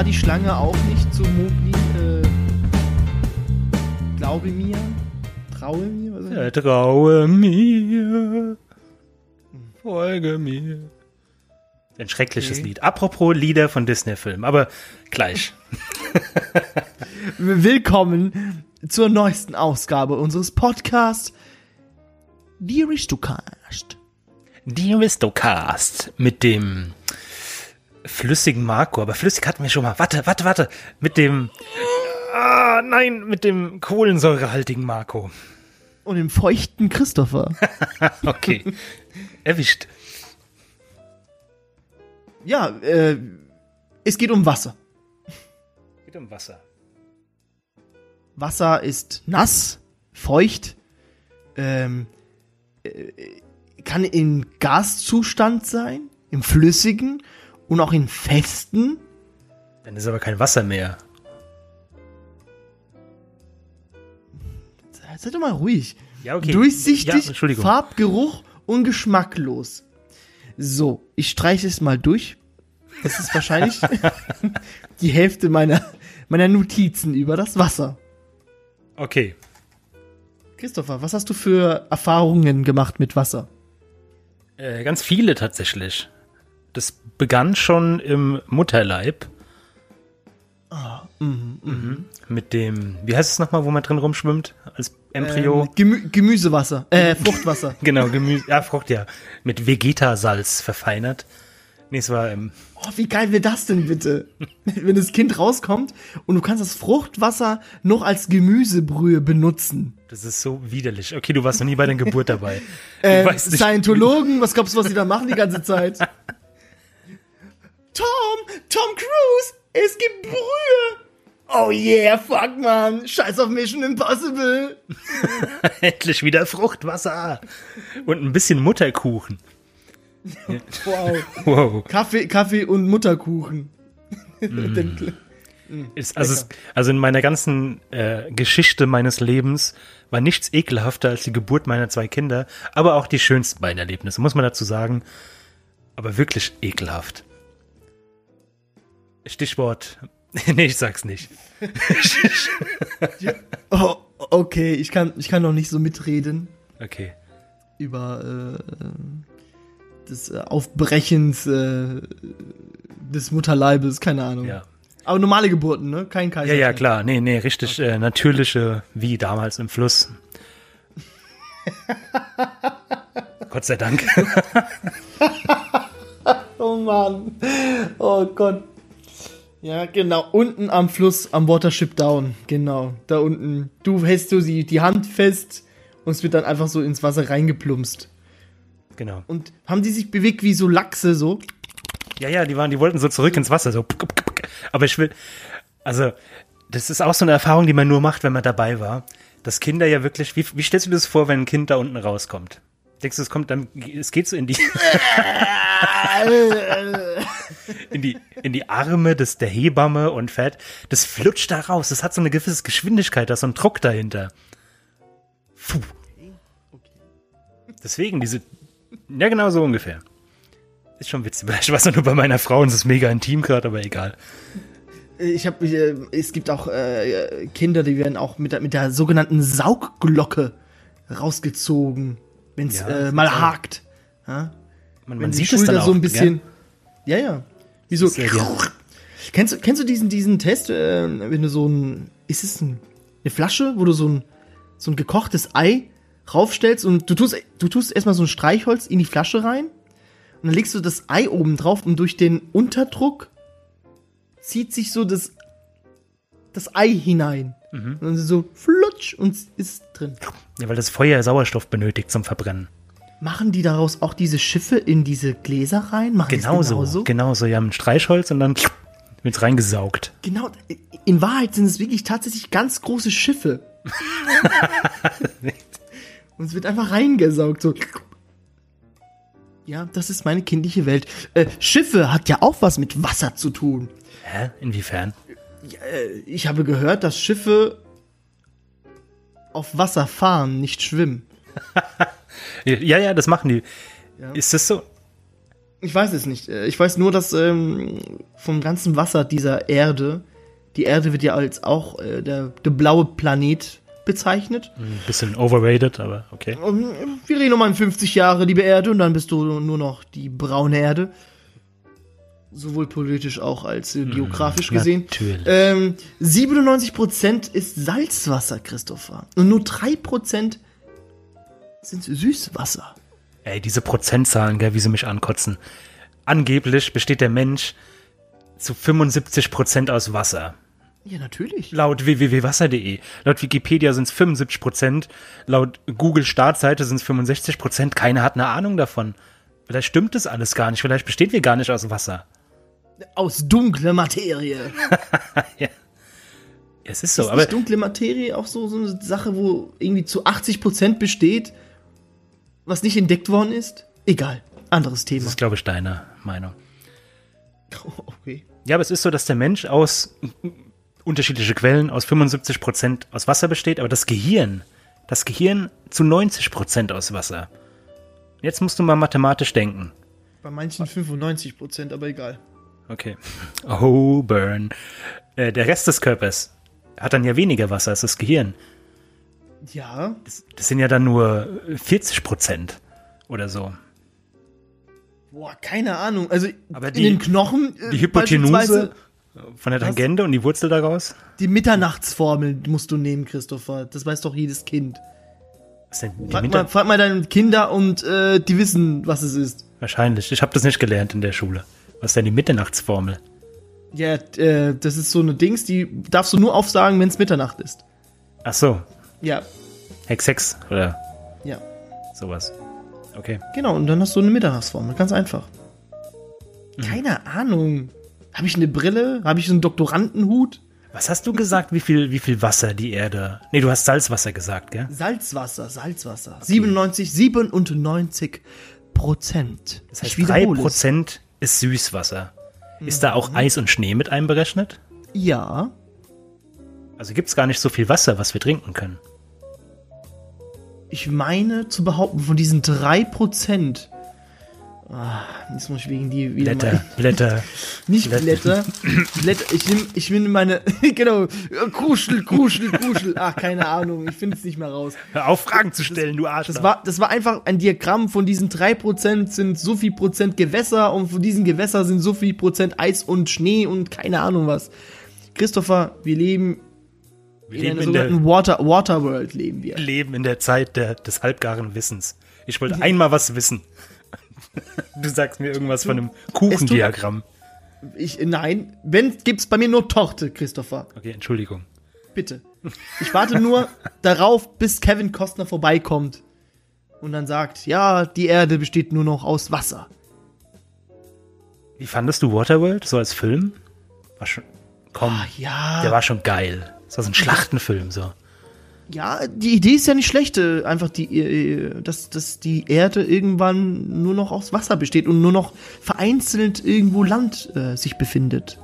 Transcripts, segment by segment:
K die Schlange auch nicht zu Mowgli, äh, glaube mir, traue mir, was Ja, traue mir, folge mir. Ein schreckliches Okay. Lied. Apropos Lieder von Disney-Filmen, aber gleich. Willkommen zur neuesten Ausgabe unseres Podcasts, Die Aristocast. Die Aristocast mit dem flüssigen Marco. Aber flüssig hatten wir schon mal. Warte, warte, warte. Mit dem. Ah, nein, mit dem kohlensäurehaltigen Marco. Und dem feuchten Christopher. Okay. Erwischt. ja, äh, es geht um Wasser. Geht um Wasser. Wasser ist nass, feucht, ähm, äh, kann im Gaszustand sein, im flüssigen und auch in festen. Dann ist aber kein Wasser mehr. Seid doch mal ruhig. Ja, okay. Ja, Durchsichtig, Entschuldigung. Farbgeruch und geschmacklos. So, ich streiche es mal durch. Das ist wahrscheinlich die Hälfte meiner, meiner Notizen über das Wasser. Okay. Christopher, was hast du für Erfahrungen gemacht mit Wasser? Äh, ganz viele tatsächlich. Das begann schon im Mutterleib. Mhm. Mit dem, wie heißt es nochmal, wo man drin rumschwimmt? Als Embryo? Ähm, Gemü Gemüsewasser, äh, Fruchtwasser. Genau, Gemüse, ja, Frucht, ja. Mit Vegetasalz verfeinert. Nee, es war, ähm, Oh, wie geil wäre das denn bitte? Wenn das Kind rauskommt und du kannst das Fruchtwasser noch als Gemüsebrühe benutzen. das ist so widerlich. Okay, du warst noch nie bei der Geburt dabei. Äh, Scientologen, was glaubst du, was die da machen die ganze Zeit? Tom, Tom Cruise, es gibt Brühe. Oh yeah, fuck man, scheiß auf Mission Impossible. Endlich wieder Fruchtwasser. Und ein bisschen Mutterkuchen. Wow, Wow. Kaffee, Kaffee und Mutterkuchen. Den- Ist, also, es, also in meiner ganzen äh, Geschichte meines Lebens war nichts ekelhafter als die Geburt meiner zwei Kinder, aber auch die schönsten beiden Erlebnisse, muss man dazu sagen. Aber wirklich ekelhaft. Stichwort. nee, ich sag's nicht. oh, okay, ich kann, ich kann noch nicht so mitreden. Okay. über äh, des äh, Aufbrechens äh, des Mutterleibes, keine Ahnung. Ja. Aber normale Geburten, ne? Kein Ja, Kaiserschnitt. ja, klar. Nee, nee, richtig äh, natürliche, wie damals im Fluss. Gott sei Dank. Oh Mann. Oh Gott. Ja, genau. Unten am Fluss, am Watership Down. Genau. Da unten. Du hältst du die, die Hand fest und es wird dann einfach so ins Wasser reingeplumpst. genau. Und haben die sich bewegt wie so Lachse, so? Ja, ja, die waren, die wollten so zurück ins Wasser, so. Aber ich will, also, das ist auch so eine Erfahrung, die man nur macht, wenn man dabei war. Dass Kinder ja wirklich, wie, wie stellst du dir das vor, wenn ein Kind da unten rauskommt? Denkst du, es kommt dann, es geht so in die, in die, in die Arme des, der Hebamme und fährt, das flutscht da raus. Das hat so eine gewisse Geschwindigkeit, da ist so ein Druck dahinter. Puh. Deswegen, diese, ja, genau so ungefähr. Ist schon witzig. Ich weiß nur bei meiner Frau und es ist mega intim gerade, aber egal. Ich habe, äh, es gibt auch äh, Kinder, die werden auch mit der, mit der sogenannten Saugglocke rausgezogen, wenn es Ja, äh, mal hakt. Ja? Man, Wenn man sieht es Schulter dann auch, so ein bisschen. Gell? Ja, ja. Wie so. Kennst du, kennst du diesen, diesen Test, äh, wenn du so ein, ist es ein, eine Flasche, wo du so ein, so ein gekochtes Ei raufstellst und du tust, du tust erstmal so ein Streichholz in die Flasche rein und dann legst du das Ei oben drauf und durch den Unterdruck zieht sich so das, das Ei hinein. Mhm. Und dann so flutsch und ist drin. Ja, weil das Feuer Sauerstoff benötigt zum Verbrennen. Machen die daraus auch diese Schiffe in diese Gläser rein? Machen die's Genauso, genauso? genauso. Ja, ein Streichholz und dann wird's reingesaugt. Genau, in Wahrheit sind es wirklich tatsächlich ganz große Schiffe. Und es wird einfach reingesaugt, so. Ja, das ist meine kindliche Welt. Äh, Schiffe hat ja auch was mit Wasser zu tun. Hä? Inwiefern? Ich habe gehört, dass Schiffe auf Wasser fahren, nicht schwimmen. Ja, ja, das machen die. Ja. Ist das so? Ich weiß es nicht. Äh, Ich weiß nur, dass ähm, vom ganzen Wasser dieser Erde, die Erde wird ja als auch äh, der, der blaue Planet bezeichnet. Ein bisschen overrated, aber okay. Und wir reden nochmal in 50 Jahre, liebe Erde, und dann bist du nur noch die braune Erde. Sowohl politisch auch als äh, geografisch gesehen. natürlich. Ähm, 97% ist Salzwasser, Christopher. Und nur 3% sind Süßwasser. Ey, diese Prozentzahlen, gell, wie sie mich ankotzen. Angeblich besteht der Mensch zu 75% aus Wasser. Ja, natürlich. Laut www.wasser.de. Laut Wikipedia sind es 75%. Laut Google Startseite sind es 65%. Keiner hat eine Ahnung davon. Vielleicht stimmt das alles gar nicht. Vielleicht besteht wir gar nicht aus Wasser. Aus dunkler Materie. Es ist so, ist aber nicht dunkle Materie auch so, so eine Sache, wo irgendwie zu 80% besteht, was nicht entdeckt worden ist? Egal. Anderes das Thema. ist, glaube ich, deine Meinung. Okay. Ja, aber es ist so, dass der Mensch aus unterschiedliche Quellen aus 75% aus Wasser besteht, aber das Gehirn, das Gehirn zu 90% aus Wasser. Jetzt musst du mal mathematisch denken. Bei manchen 95%, aber egal. Okay. Oh, burn. Äh, der Rest des Körpers hat dann ja weniger Wasser als das Gehirn. Ja, Das, das sind ja dann nur 40% oder so. boah, keine Ahnung. Also Aber in die- den Knochen. äh, Die Hypotenuse von der Tangente und die Wurzel daraus? Die Mitternachtsformel musst du nehmen, Christopher. Das weiß doch jedes Kind. Was denn? Die Frag Mitte- mal, frag mal deine Kinder und äh, die wissen, was es ist. Wahrscheinlich. Ich habe das nicht gelernt in der Schule. Was ist denn die Mitternachtsformel? Ja, äh, das ist so eine Dings, die darfst du nur aufsagen, wenn es Mitternacht ist. Ach so, Ja, Hex 6 oder ja. sowas. Okay. Genau, und dann hast du eine Mitternachtsformel. Ganz einfach. Keine Ahnung. Habe ich eine Brille? Habe ich so einen Doktorandenhut? Was hast du gesagt, wie viel, wie viel Wasser die Erde. Nee, du hast Salzwasser gesagt, gell? Salzwasser, Salzwasser. 97, 97 Prozent. Das heißt, ich wiederhole es. 3% ist Süßwasser. Ist da auch Eis und Schnee mit einberechnet? Ja, Also gibt es gar nicht so viel Wasser, was wir trinken können. ich meine zu behaupten, von diesen 3 Prozent. Ah, jetzt muss ich wegen die wieder Blätter, mal. Blätter. Nicht Blätter. Blätter. Ich nehme ich nehme meine. genau. Kruschel, Kruschel, Kruschel. Ach, keine Ahnung. Ich finde es nicht mehr raus. Hör auf, Fragen zu stellen, du Arsch. Das war, das war einfach ein Diagramm von diesen 3% sind so viel Prozent Gewässer und von diesen Gewässer sind so viel Prozent Eis und Schnee und keine Ahnung was. Christopher, wir leben wir in einer in der, sogenannten Water, Waterworld leben wir. leben in der Zeit der, des halbgaren Wissens. Ich wollte einmal was wissen. Du sagst mir irgendwas von einem Kuchendiagramm. Ich, nein, wenn, gibt's bei mir nur Torte, Christopher. Okay, Entschuldigung. Bitte. Ich warte nur darauf, bis Kevin Costner vorbeikommt und dann sagt, ja, die Erde besteht nur noch aus Wasser. Wie fandest du Waterworld so als Film? War schon. Komm, Ah, ja. der war schon geil. Das war so ein Schlachtenfilm so. Ja, die Idee ist ja nicht schlecht, äh, einfach die, äh, dass, dass die Erde irgendwann nur noch aus Wasser besteht und nur noch vereinzelt irgendwo Land äh, sich befindet.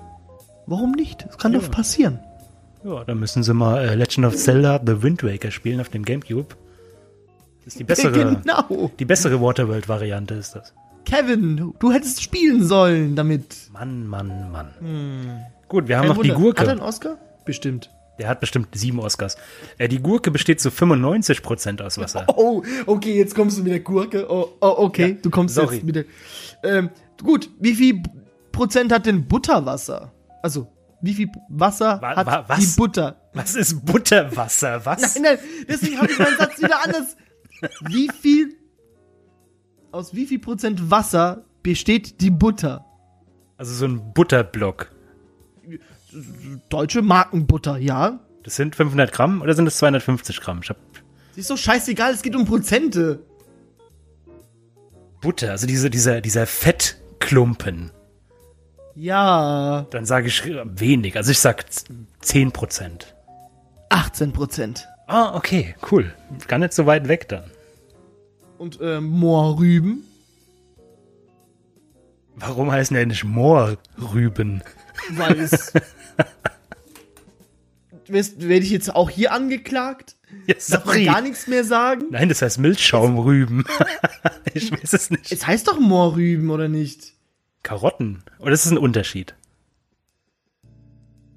Warum nicht? Das kann doch passieren. Ja, dann müssen sie mal äh, Legend of Zelda The Wind Waker spielen auf dem Gamecube. Das ist die bessere, Genau. die bessere Waterworld-Variante ist das. Kevin, du, hättest spielen sollen damit. Mann, Mann, Mann. Gut, wir haben Kein noch die Wunder. Gurke. Hat er einen Oscar? Bestimmt. Der hat bestimmt sieben Oscars. Äh, die Gurke besteht zu 95% aus Wasser. Oh, okay, jetzt kommst du mit der Gurke. Oh, oh okay, Ja, du kommst sorry. jetzt mit der. Ähm, gut, wie viel Prozent hat denn Butterwasser? Also, wie viel Wasser Wa- hat wa- was? die Butter? Was ist Butterwasser? Was? Nein, nein, deswegen habe ich meinen Satz wieder anders. Wie viel, aus wie viel Prozent Wasser besteht die Butter? Also so ein Butterblock. Deutsche Markenbutter, ja. Das sind 500 Gramm oder sind es 250 Gramm? Ich hab Sie ist doch scheißegal, es geht um Prozente. Butter, also diese, dieser, dieser Fettklumpen. Ja, Dann sage ich wenig. Also ich sag 10%. 18 Prozent. Ah, okay, cool. Gar nicht so weit weg dann. Und äh, Moorrüben? Warum heißen die nicht Moorrüben? Weil es. Werde ich jetzt auch hier angeklagt? Ja, Darf sorry. gar nichts mehr sagen? Nein, das heißt Milchschaumrüben. ich weiß es nicht. Es heißt doch Moorrüben, oder nicht? Karotten. Oder ist es ein Unterschied?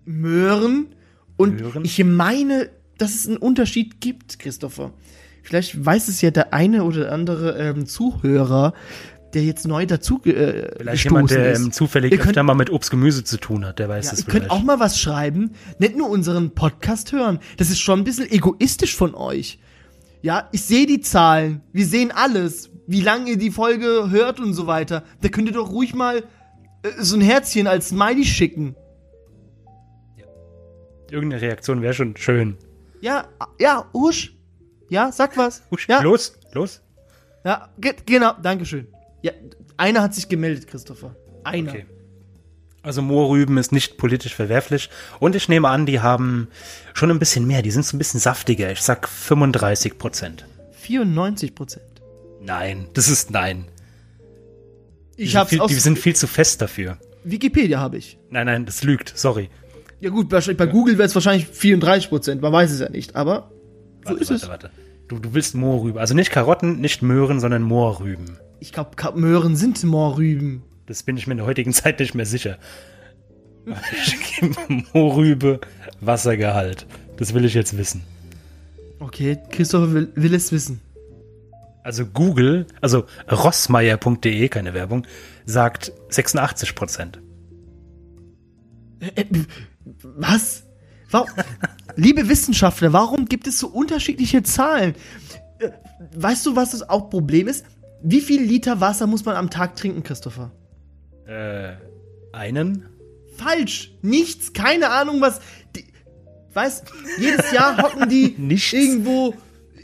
Möhren. Und Möhren? ich meine, dass es einen Unterschied gibt, Christopher. Vielleicht weiß es ja der eine oder andere ähm, Zuhörer, der jetzt neu dazu äh, Vielleicht jemand, der ist. zufällig Ihr könnt- öfter mal mit Obst, Gemüse zu tun hat, der weiß Ja, das ihr könnt auch mal was schreiben, nicht nur unseren Podcast hören. Das ist schon ein bisschen egoistisch von euch. Ja, ich sehe die Zahlen, wir sehen alles, wie lange ihr die Folge hört und so weiter. Da könnt ihr doch ruhig mal äh, so ein Herzchen als Smiley schicken. Irgendeine Reaktion wäre schon schön. Ja, ja, Husch. Ja, sag was. Husch, ja, Los, los. ja, ge genau, Dankeschön. Ja, einer hat sich gemeldet, Christopher. Einer. Okay. Also Moorrüben ist nicht politisch verwerflich. Und ich nehme an, die haben schon ein bisschen mehr. Die sind so ein bisschen saftiger. Ich sag 35 Prozent. 94 Prozent. Nein, das ist nein. Die Ich sind hab's viel, Die sind viel zu fest dafür. Wikipedia habe ich. Nein, nein, das lügt. Sorry. Ja gut, wahrscheinlich bei Google wäre es wahrscheinlich 34 Prozent, man weiß es ja nicht, aber so Warte, ist warte, es. warte. Du, du willst Moorrüben. Also nicht Karotten, nicht Möhren, sondern Moorrüben. Ich glaube, Möhren sind Moorrüben. Das bin ich mir in der heutigen Zeit nicht mehr sicher. Moorrübe Wassergehalt. Das will ich jetzt wissen. Okay, Christopher will, will es wissen. Also Google, also rossmeier.de, keine Werbung, sagt 86 Prozent. Äh, äh, was? Warum? Liebe Wissenschaftler, warum gibt es so unterschiedliche Zahlen? Äh, Weißt du, was das auch Problem ist? Wie viel Liter Wasser muss man am Tag trinken, Christopher? Äh, einen? Falsch. Nichts. Keine Ahnung, was. Die, weißt, jedes Jahr hocken die Nichts. irgendwo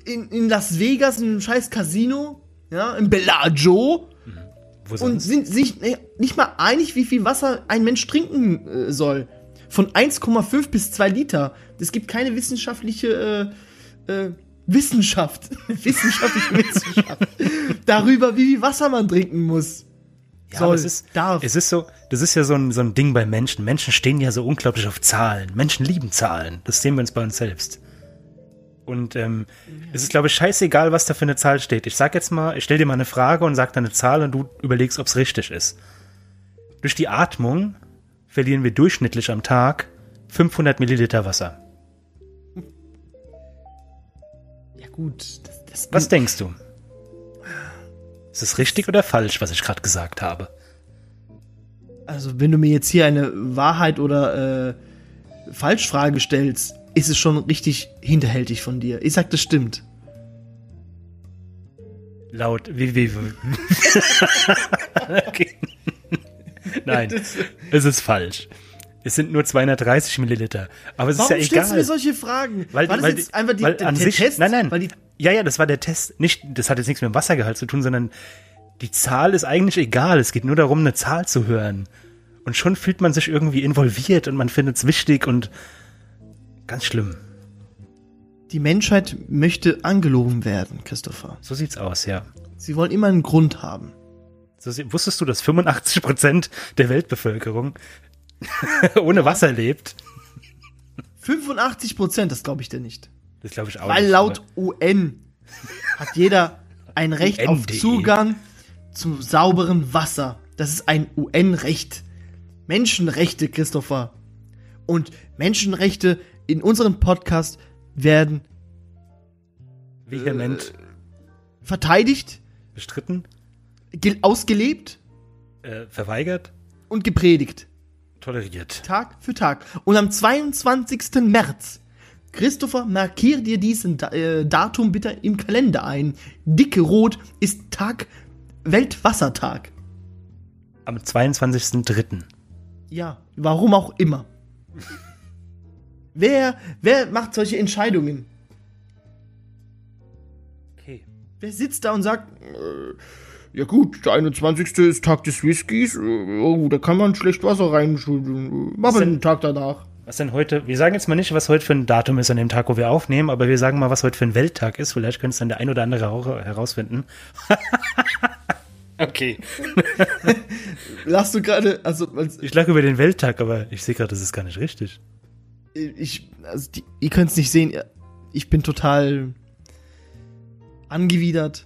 in, in Las Vegas in einem scheiß Casino, ja, im Bellagio Wo und sind sich nicht mal einig, wie viel Wasser ein Mensch trinken äh, soll. Von 1,5 bis 2 Liter. Es gibt keine wissenschaftliche äh, äh, Wissenschaft, wissenschaftliche Wissenschaft darüber, wie viel Wasser man trinken muss. Ja, soll, es ist, darf. es ist so, das ist ja so ein, so ein Ding bei Menschen. Menschen stehen ja so unglaublich auf Zahlen. Menschen lieben Zahlen. Das sehen wir uns bei uns selbst. Und ähm, es ist, glaube ich, scheißegal, was da für eine Zahl steht. Ich sag jetzt mal, ich stell dir mal eine Frage und sag dann eine Zahl und du überlegst, ob es richtig ist. Durch die Atmung verlieren wir durchschnittlich am Tag 500 Milliliter Wasser. Gut, das, das Was denkst du? Ist es richtig oder falsch, was ich gerade gesagt habe? Also, wenn du mir jetzt hier eine Wahrheit oder äh, Falschfrage stellst, ist es schon richtig hinterhältig von dir. Ich sag, das stimmt. Laut www. okay. Nein, es ist falsch. Es sind nur 230 Milliliter. Aber es Warum ist ja stellst du mir egal. solche Fragen? Weil, war das weil, jetzt einfach die, weil der, an der sich, Test? nein, nein, Weil die, ja, ja, das war der Test. Nicht, das hat jetzt nichts mit dem Wassergehalt zu tun, sondern die Zahl ist eigentlich egal. Es geht nur darum, eine Zahl zu hören. Und schon fühlt man sich irgendwie involviert und man findet es wichtig und ganz schlimm. die Menschheit möchte angelogen werden, Christopher. So sieht's aus, ja. Sie wollen immer einen Grund haben. So, wusstest du, dass 85 Prozent der Weltbevölkerung ohne Wasser lebt? 85 Prozent, das glaube ich dir nicht. Das glaube ich auch Weil nicht, laut aber- UN hat jeder ein Recht auf UN.de. Zugang zu sauberem Wasser. Das ist ein UN-Recht. Menschenrechte, Christopher. Und Menschenrechte in unserem Podcast werden vehement verteidigt, bestritten, gel- ausgelebt äh, verweigert, und gepredigt. Toleriert. Tag für Tag. Und am 22. März, Christopher, markier dir diesen äh, Datum bitte im Kalender ein. Dicke Rot ist Tag, Weltwassertag. Am 22.03. Ja, warum auch immer. wer, wer macht solche Entscheidungen? Okay. Wer sitzt da und sagt, äh, ja gut, der 21. ist Tag des Whiskys, äh, oh, da kann man schlecht Wasser reinschütten. Machen wir denn- den Tag danach. Was denn heute, wir sagen jetzt mal nicht, was heute für ein Datum ist an dem Tag, wo wir aufnehmen, aber wir sagen mal, was heute für ein Welttag ist. Vielleicht könnte es dann der ein oder andere auch herausfinden. okay. Lachst du gerade, also, als, Ich lache über den Welttag, aber ich sehe gerade, das ist gar nicht richtig. ich, also die, ihr könnt es nicht sehen. ich bin total angewidert,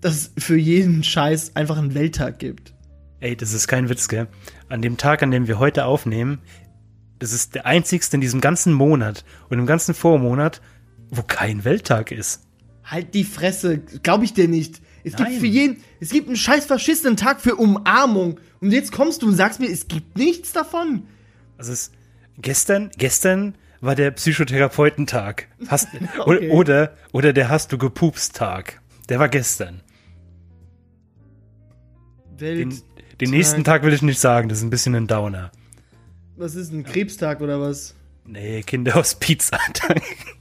dass es für jeden Scheiß einfach einen Welttag gibt. Ey, das ist kein Witz, gell? An dem Tag, an dem wir heute aufnehmen, das ist der einzigste in diesem ganzen Monat und im ganzen Vormonat, wo kein Welttag ist. Halt die Fresse, glaube ich dir nicht. Es Nein. gibt für jeden, es gibt einen scheiß verschissenen Tag für Umarmung. Und jetzt kommst du und sagst mir, es gibt nichts davon. Also es gestern, gestern war der Psychotherapeutentag. Hast, Okay. oder, oder, oder der Hast du gepupst Tag. Der war gestern. Welt, Den, den nächsten Tag will ich nicht sagen, das ist ein bisschen ein Downer. was ist ein Krebstag oder was? Nee, Kinder aus Pizza-Tag.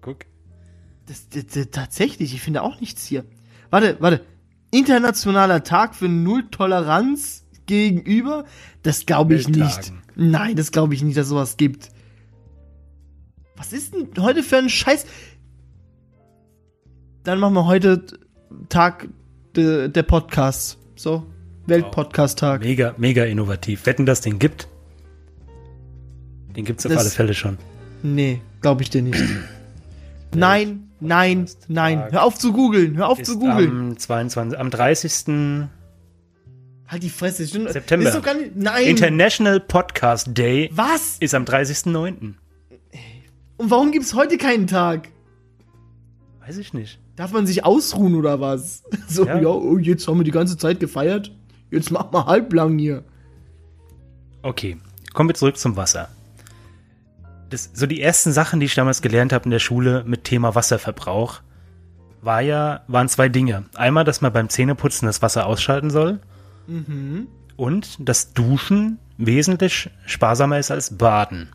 Guck. Das, das, das, tatsächlich, ich finde auch nichts hier. Warte, warte. Internationaler Tag für Null-Toleranz gegenüber? Das glaube ich nicht. Nein, das glaube ich nicht, dass sowas gibt. Was ist denn heute für ein Scheiß? Dann machen wir heute Tag de, der Podcasts. So, Weltpodcast-Tag. Mega, mega innovativ. Wetten, dass den gibt? Den gibt's auf Das- alle Fälle schon. Nee, glaube ich dir nicht. nein, nein, nein. Hör auf zu googeln, hör auf zu googeln. am 22, am 30. Halt die Fresse. September. Ist doch gar nicht, nein. International Podcast Day Was? ist am 30.09. Und warum gibt's heute keinen Tag? Weiß ich nicht. Darf man sich ausruhen oder was? So, ja, Ja. oh, jetzt haben wir die ganze Zeit gefeiert. Jetzt mach mal halblang hier. Okay, kommen wir zurück zum Wasser. Das, so die ersten Sachen, die ich damals gelernt habe in der Schule mit Thema Wasserverbrauch, war ja, waren zwei Dinge. Einmal, dass man beim Zähneputzen das Wasser ausschalten soll. Und dass Duschen wesentlich sparsamer ist als Baden.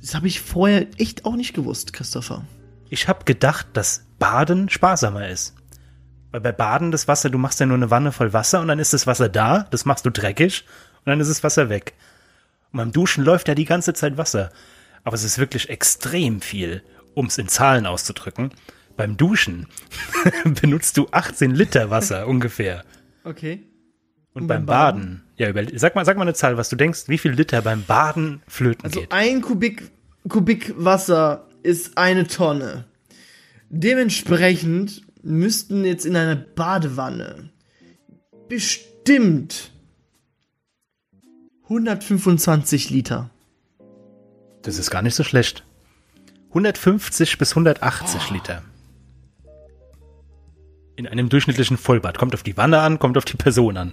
Das habe ich vorher echt auch nicht gewusst, Christopher. Ich habe gedacht, dass Baden sparsamer ist. Weil bei Baden das Wasser, du machst ja nur eine Wanne voll Wasser und dann ist das Wasser da, das machst du dreckig und dann ist das Wasser weg. Und beim Duschen läuft ja die ganze Zeit Wasser. Aber es ist wirklich extrem viel, um es in Zahlen auszudrücken. Beim Duschen benutzt du 18 Liter Wasser ungefähr. Okay. Und, Und beim beim Baden? Baden, ja, über, sag mal, sag mal eine Zahl, was du denkst, wie viel Liter beim Baden flöten Also geht. ein Kubik, Kubik Wasser ist eine Tonne. Dementsprechend müssten jetzt in einer Badewanne bestimmt 125 Liter. Das ist gar nicht so schlecht. 150 bis 180 Liter. In einem durchschnittlichen Vollbad. Kommt auf die Wanne an, kommt auf die Person an.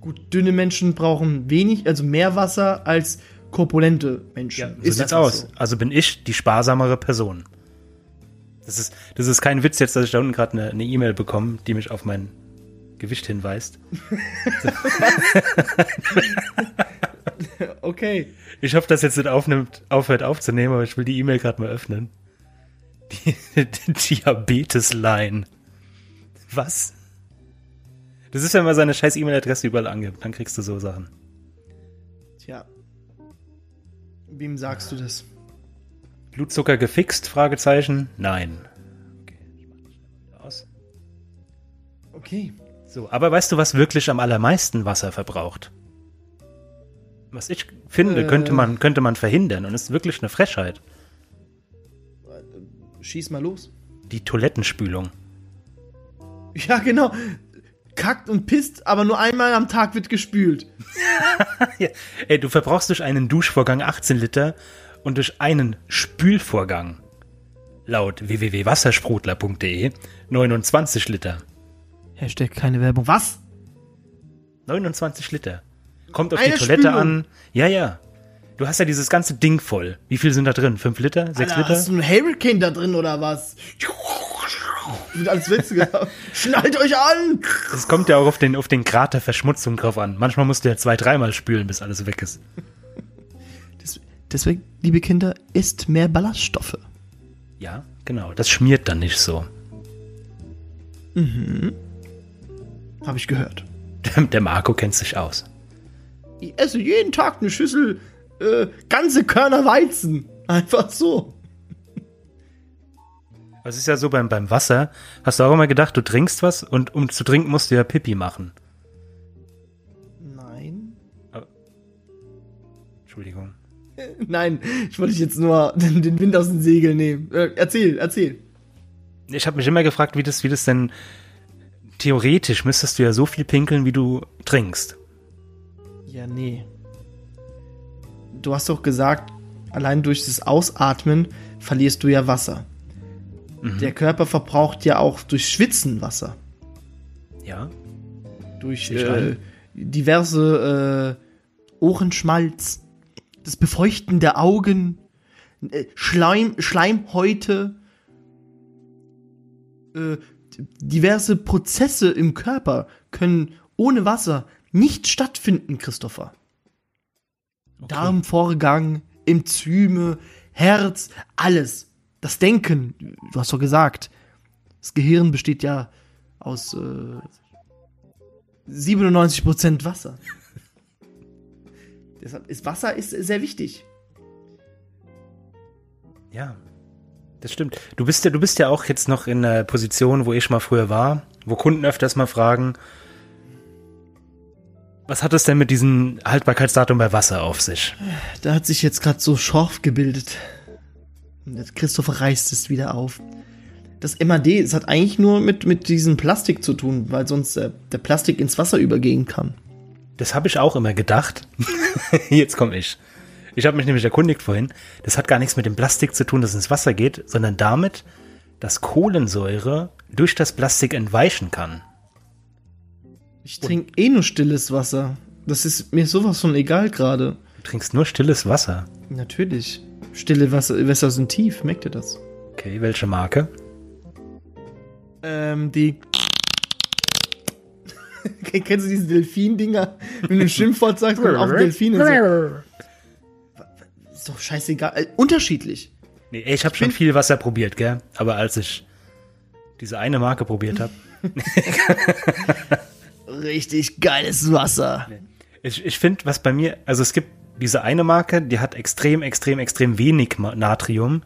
Gut, dünne Menschen brauchen wenig, also mehr Wasser als korpulente Menschen. so sieht's aus. so. Also bin ich die sparsamere Person. Das ist, das ist kein Witz jetzt, dass ich da unten gerade eine E-Mail bekomme, die mich auf mein Gewicht hinweist. Okay. Ich hoffe, dass jetzt nicht aufnimmt, aufhört aufzunehmen, aber ich will die E-Mail gerade mal öffnen. Die, die Diabetes-Line. Was? Das ist, wenn man seine scheiß E-Mail-Adresse überall angibt, dann kriegst du so Sachen. Tja. Wem sagst du das? Blutzucker gefixt? Fragezeichen. Nein. Okay, ich mach das schnell mal wieder aus. Okay. So, aber weißt du, was wirklich am allermeisten Wasser verbraucht? Was ich finde, Äh. könnte man, könnte man verhindern und ist wirklich eine Frechheit. Schieß mal los. Die Toilettenspülung. Ja, genau. Kackt und pisst, aber nur einmal am Tag wird gespült. Ja, ey, du verbrauchst durch einen Duschvorgang 18 Liter und durch einen Spülvorgang laut www.wassersprudler.de 29 Liter. Hashtag keine Werbung. Was? 29 Liter. Kommt auf Eine die Toilette Spülung. an. Ja, ja. Du hast ja dieses ganze Ding voll. Wie viel sind da drin? 5 Liter? 6 Alter, Liter? Hast du ein Hurricane da drin oder was? Wird alles Witze gehabt. Schnallt euch an! Es kommt ja auch auf den, auf den Grad der Verschmutzung drauf an. Manchmal musst du ja zwei, dreimal spülen, bis alles weg ist. Des- Deswegen, liebe Kinder, isst mehr Ballaststoffe. Ja, genau. Das schmiert dann nicht so. Habe ich gehört. Der Marco kennt sich aus. Ich esse jeden Tag eine Schüssel äh, ganze Körner Weizen. Einfach so. Es ist ja so beim, beim Wasser, hast du auch immer gedacht, du trinkst was und um zu trinken musst du ja Pipi machen. Nein. Entschuldigung. Nein, ich wollte jetzt nur den, den Wind aus den Segeln nehmen. Äh, erzähl, erzähl. Ich habe mich immer gefragt, wie das, wie das denn theoretisch müsstest du ja so viel pinkeln, wie du trinkst. Ja, nee. Du hast doch gesagt, allein durch das Ausatmen verlierst du ja Wasser. Der Körper verbraucht ja auch durch Schwitzen Wasser. Ja. Durch äh, diverse äh, Ohrenschmalz, das Befeuchten der Augen, äh, Schleim, Schleimhäute, äh, diverse Prozesse im Körper können ohne Wasser nicht stattfinden, Christopher. Darmvorgang, Enzyme, Herz, alles. Das Denken, du hast doch gesagt, das Gehirn besteht ja aus äh, 97% Wasser. Deshalb ist Wasser ist sehr wichtig. Ja. Das stimmt. Du bist ja, du bist ja auch jetzt noch in einer Position, wo ich mal früher war, wo Kunden öfters mal fragen, was hat es denn mit diesem Haltbarkeitsdatum bei Wasser auf sich? Da hat sich jetzt gerade so Schorf gebildet. Christopher reißt es wieder auf. Das MAD, es hat eigentlich nur mit, mit diesem Plastik zu tun, weil sonst äh, der Plastik ins Wasser übergehen kann. Das habe ich auch immer gedacht. Jetzt komme ich. Ich habe mich nämlich erkundigt vorhin. Das hat gar nichts mit dem Plastik zu tun, das ins Wasser geht, sondern damit, dass Kohlensäure durch das Plastik entweichen kann. Ich trinke eh nur stilles Wasser. Das ist mir sowas von egal gerade. Du trinkst nur stilles Wasser. Natürlich. Stille Wasser, Wässer sind tief, merkt ihr das? Okay, welche Marke? Ähm, die. Kennst du diese Delfin-Dinger? Wenn du ein Schimpfwort sagst, kommt auf Delfine. So. Ist doch scheißegal. Äh, unterschiedlich. Nee, ich habe schon viel Wasser probiert, gell? Aber als ich diese eine Marke probiert habe, Richtig geiles Wasser. ich, ich finde, was bei mir, also es gibt diese eine Marke, die hat extrem, extrem, extrem wenig Natrium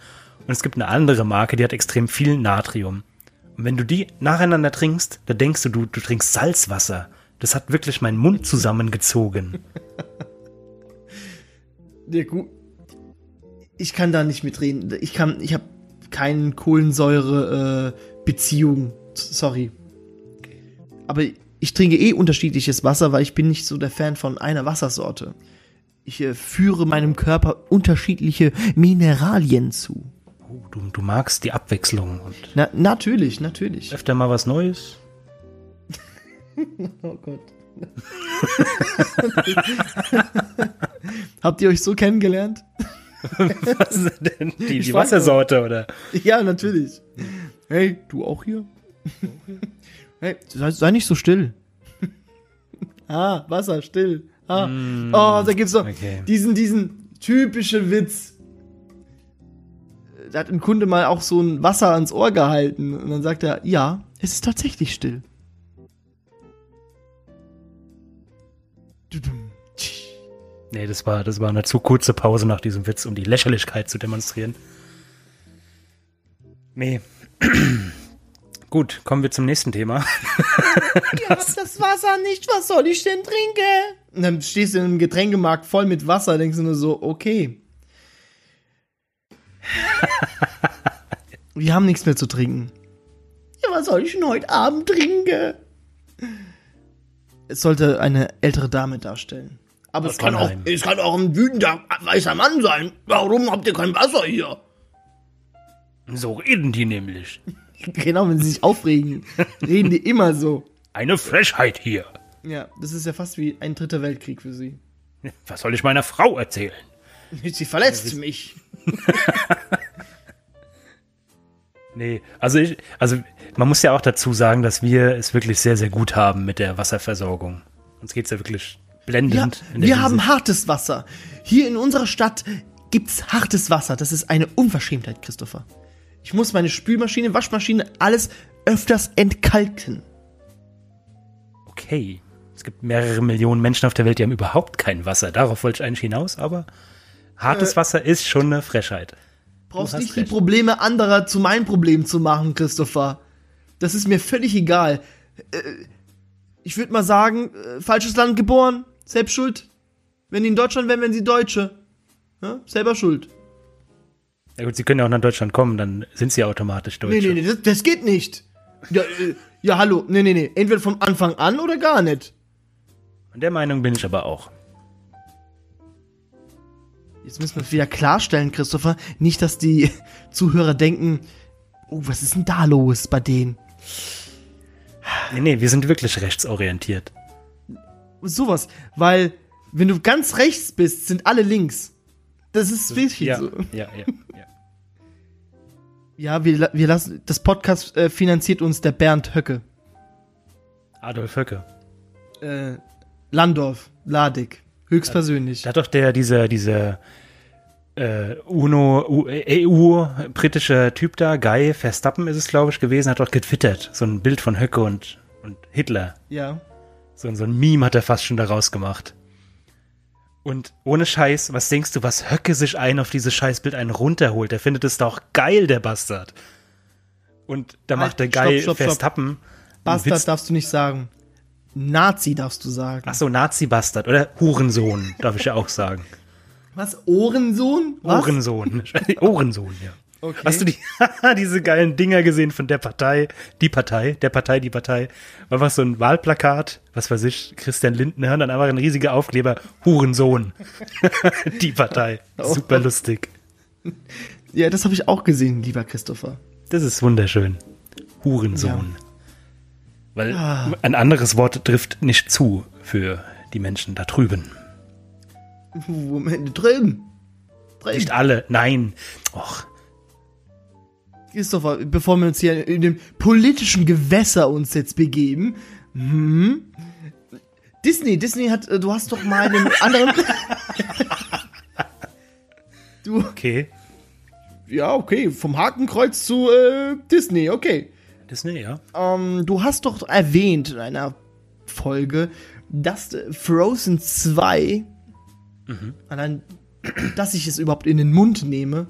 und es gibt eine andere Marke, die hat extrem viel Natrium. Und wenn du die nacheinander trinkst, da denkst du, du, du trinkst Salzwasser. Das hat wirklich meinen Mund zusammengezogen. Ja, gut. Ich kann da nicht mitreden. Ich kann, ich habe keine Kohlensäure-Beziehung. Sorry. Aber ich trinke eh unterschiedliches Wasser, weil ich bin nicht so der Fan von einer Wassersorte. Ich äh, führe meinem Körper unterschiedliche Mineralien zu. Oh, du, du magst die Abwechslung und Na, natürlich, natürlich. öfter mal was Neues. Oh Gott. Habt ihr euch so kennengelernt? Was ist denn? Die, die Wassersorte, oder? Ja, natürlich. Hey, du auch hier? hey, sei, sei nicht so still. ah, Wasser, still. Ah. oh, da gibt's doch okay. diesen, diesen typischen Witz. Da hat ein Kunde mal auch so ein Wasser ans Ohr gehalten und dann sagt er, ja, es ist tatsächlich still. Nee, das war, das war eine zu kurze Pause nach diesem Witz, um die Lächerlichkeit zu demonstrieren. Nee. Gut, kommen wir zum nächsten Thema. Ich hab das Wasser nicht, was soll ich denn trinken? Und dann stehst du in einem Getränkemarkt voll mit Wasser, denkst du nur so, okay. Wir haben nichts mehr zu trinken. Ja, was soll ich denn heute Abend trinken? Es sollte eine ältere Dame darstellen. Aber es kann, auch, es kann auch ein wütender weißer Mann sein. Warum habt ihr kein Wasser hier? So reden die nämlich. Genau, wenn sie sich aufregen, reden die immer so. Eine Frechheit hier. Ja, das ist ja fast wie ein dritter Weltkrieg für sie. Was soll ich meiner Frau erzählen? Sie verletzt mich. Nee, also ich, also man muss ja auch dazu sagen, dass wir es wirklich sehr, sehr gut haben mit der Wasserversorgung. Uns geht's ja wirklich Ja, blendend. in der wir haben Hinsicht. hartes Wasser. Hier in unserer Stadt gibt's hartes Wasser. Das ist eine Unverschämtheit, Christopher. Ich muss meine Spülmaschine, Waschmaschine, alles öfters entkalken. Okay. Es gibt mehrere Millionen Menschen auf der Welt, die haben überhaupt kein Wasser. Darauf wollte ich eigentlich hinaus, aber hartes Wasser ist schon eine Frechheit. Brauchst nicht die recht. Probleme anderer zu meinem Problem zu machen, Christopher. Das ist mir völlig egal. Äh, Ich würde mal sagen, äh, falsches Land geboren, selbst schuld. Wenn die in Deutschland wären, wären sie Deutsche. Ja, selber schuld. Ja gut, sie können ja auch nach Deutschland kommen, dann sind sie automatisch Deutsche. Nee, nee, nee, das, das geht nicht. Ja, äh, ja, hallo. Nee, nee, nee. Entweder von Anfang an oder gar nicht. Und der Meinung bin ich aber auch. Jetzt müssen wir wieder klarstellen, Christopher. Nicht, dass die Zuhörer denken, oh, was ist denn da los bei denen? Nee, nee, wir sind wirklich rechtsorientiert. Sowas. Weil, wenn du ganz rechts bist, sind alle links. Das ist wirklich Ja, so. ja, ja, ja. Ja, wir, wir lassen, das Podcast äh, finanziert uns der Bernd Höcke. Adolf Höcke. Äh, Landorf, Ladig. Höchstpersönlich. Da hat doch der, dieser, dieser äh, UNO, U- EU, britischer Typ da, Guy Verstappen ist es, glaube ich, gewesen, hat doch getwittert. So ein Bild von Höcke und, und Hitler. Ja. So, so ein Meme hat er fast schon daraus gemacht. Und ohne Scheiß, was denkst du, was Höcke sich ein auf dieses Scheißbild einen runterholt? Der findet es doch geil, der Bastard. Und da Halt, macht der Guy. Verstappen. Bastard Witz- darfst du nicht sagen. Nazi darfst du sagen. Ach so, Nazi-Bastard oder Hurensohn, darf ich ja auch sagen. Was? Ohrensohn? Was? Ohrensohn. Ohrensohn, ja. Okay. Hast du die, diese geilen Dinger gesehen von der Partei, die Partei, der Partei, die Partei? War was so ein Wahlplakat, was weiß ich, Christian Lindner, und dann einfach ein riesiger Aufkleber, Hurensohn. die Partei. Oh. Super lustig. Ja, das habe ich auch gesehen, lieber Christopher. Das ist wunderschön. Hurensohn. Weil Ah. ein anderes Wort trifft nicht zu für die Menschen da drüben. Moment, drüben. Drüben. Nicht alle, nein. Och, Christopher, bevor wir uns hier in dem politischen Gewässer uns jetzt begeben, hm, Disney, Disney hat, äh, du hast doch mal einen anderen, du, okay. ja, okay, vom Hakenkreuz zu äh, Disney, okay. Disney, ja. Ähm, du hast doch erwähnt in einer Folge, dass äh, Frozen 2, allein, dass ich es überhaupt in den Mund nehme,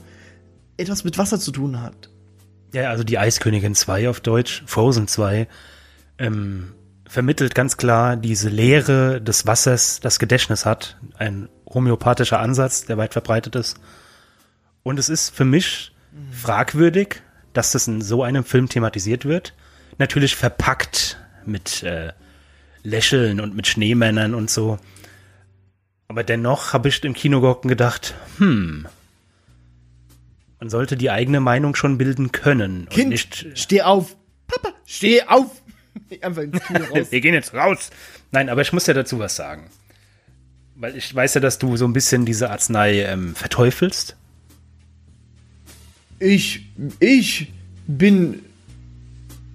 etwas mit Wasser zu tun hat. Ja, also die Eiskönigin 2 auf Deutsch, Frozen 2, ähm, vermittelt ganz klar diese Leere des Wassers, das Gedächtnis hat. Ein homöopathischer Ansatz, der weit verbreitet ist. Und es ist für mich fragwürdig, dass das in so einem Film thematisiert wird. Natürlich verpackt mit äh, Lächeln und mit Schneemännern und so. Aber dennoch habe ich im Kino gehockt und gedacht, hm, man sollte die eigene Meinung schon bilden können. und Kind, nicht, steh auf. Papa, steh auf. Einfach ins Kino raus. wir gehen jetzt raus. Nein, aber ich muss ja dazu was sagen. Weil ich weiß ja, dass du so ein bisschen diese Arznei ähm, verteufelst. Ich, ich bin.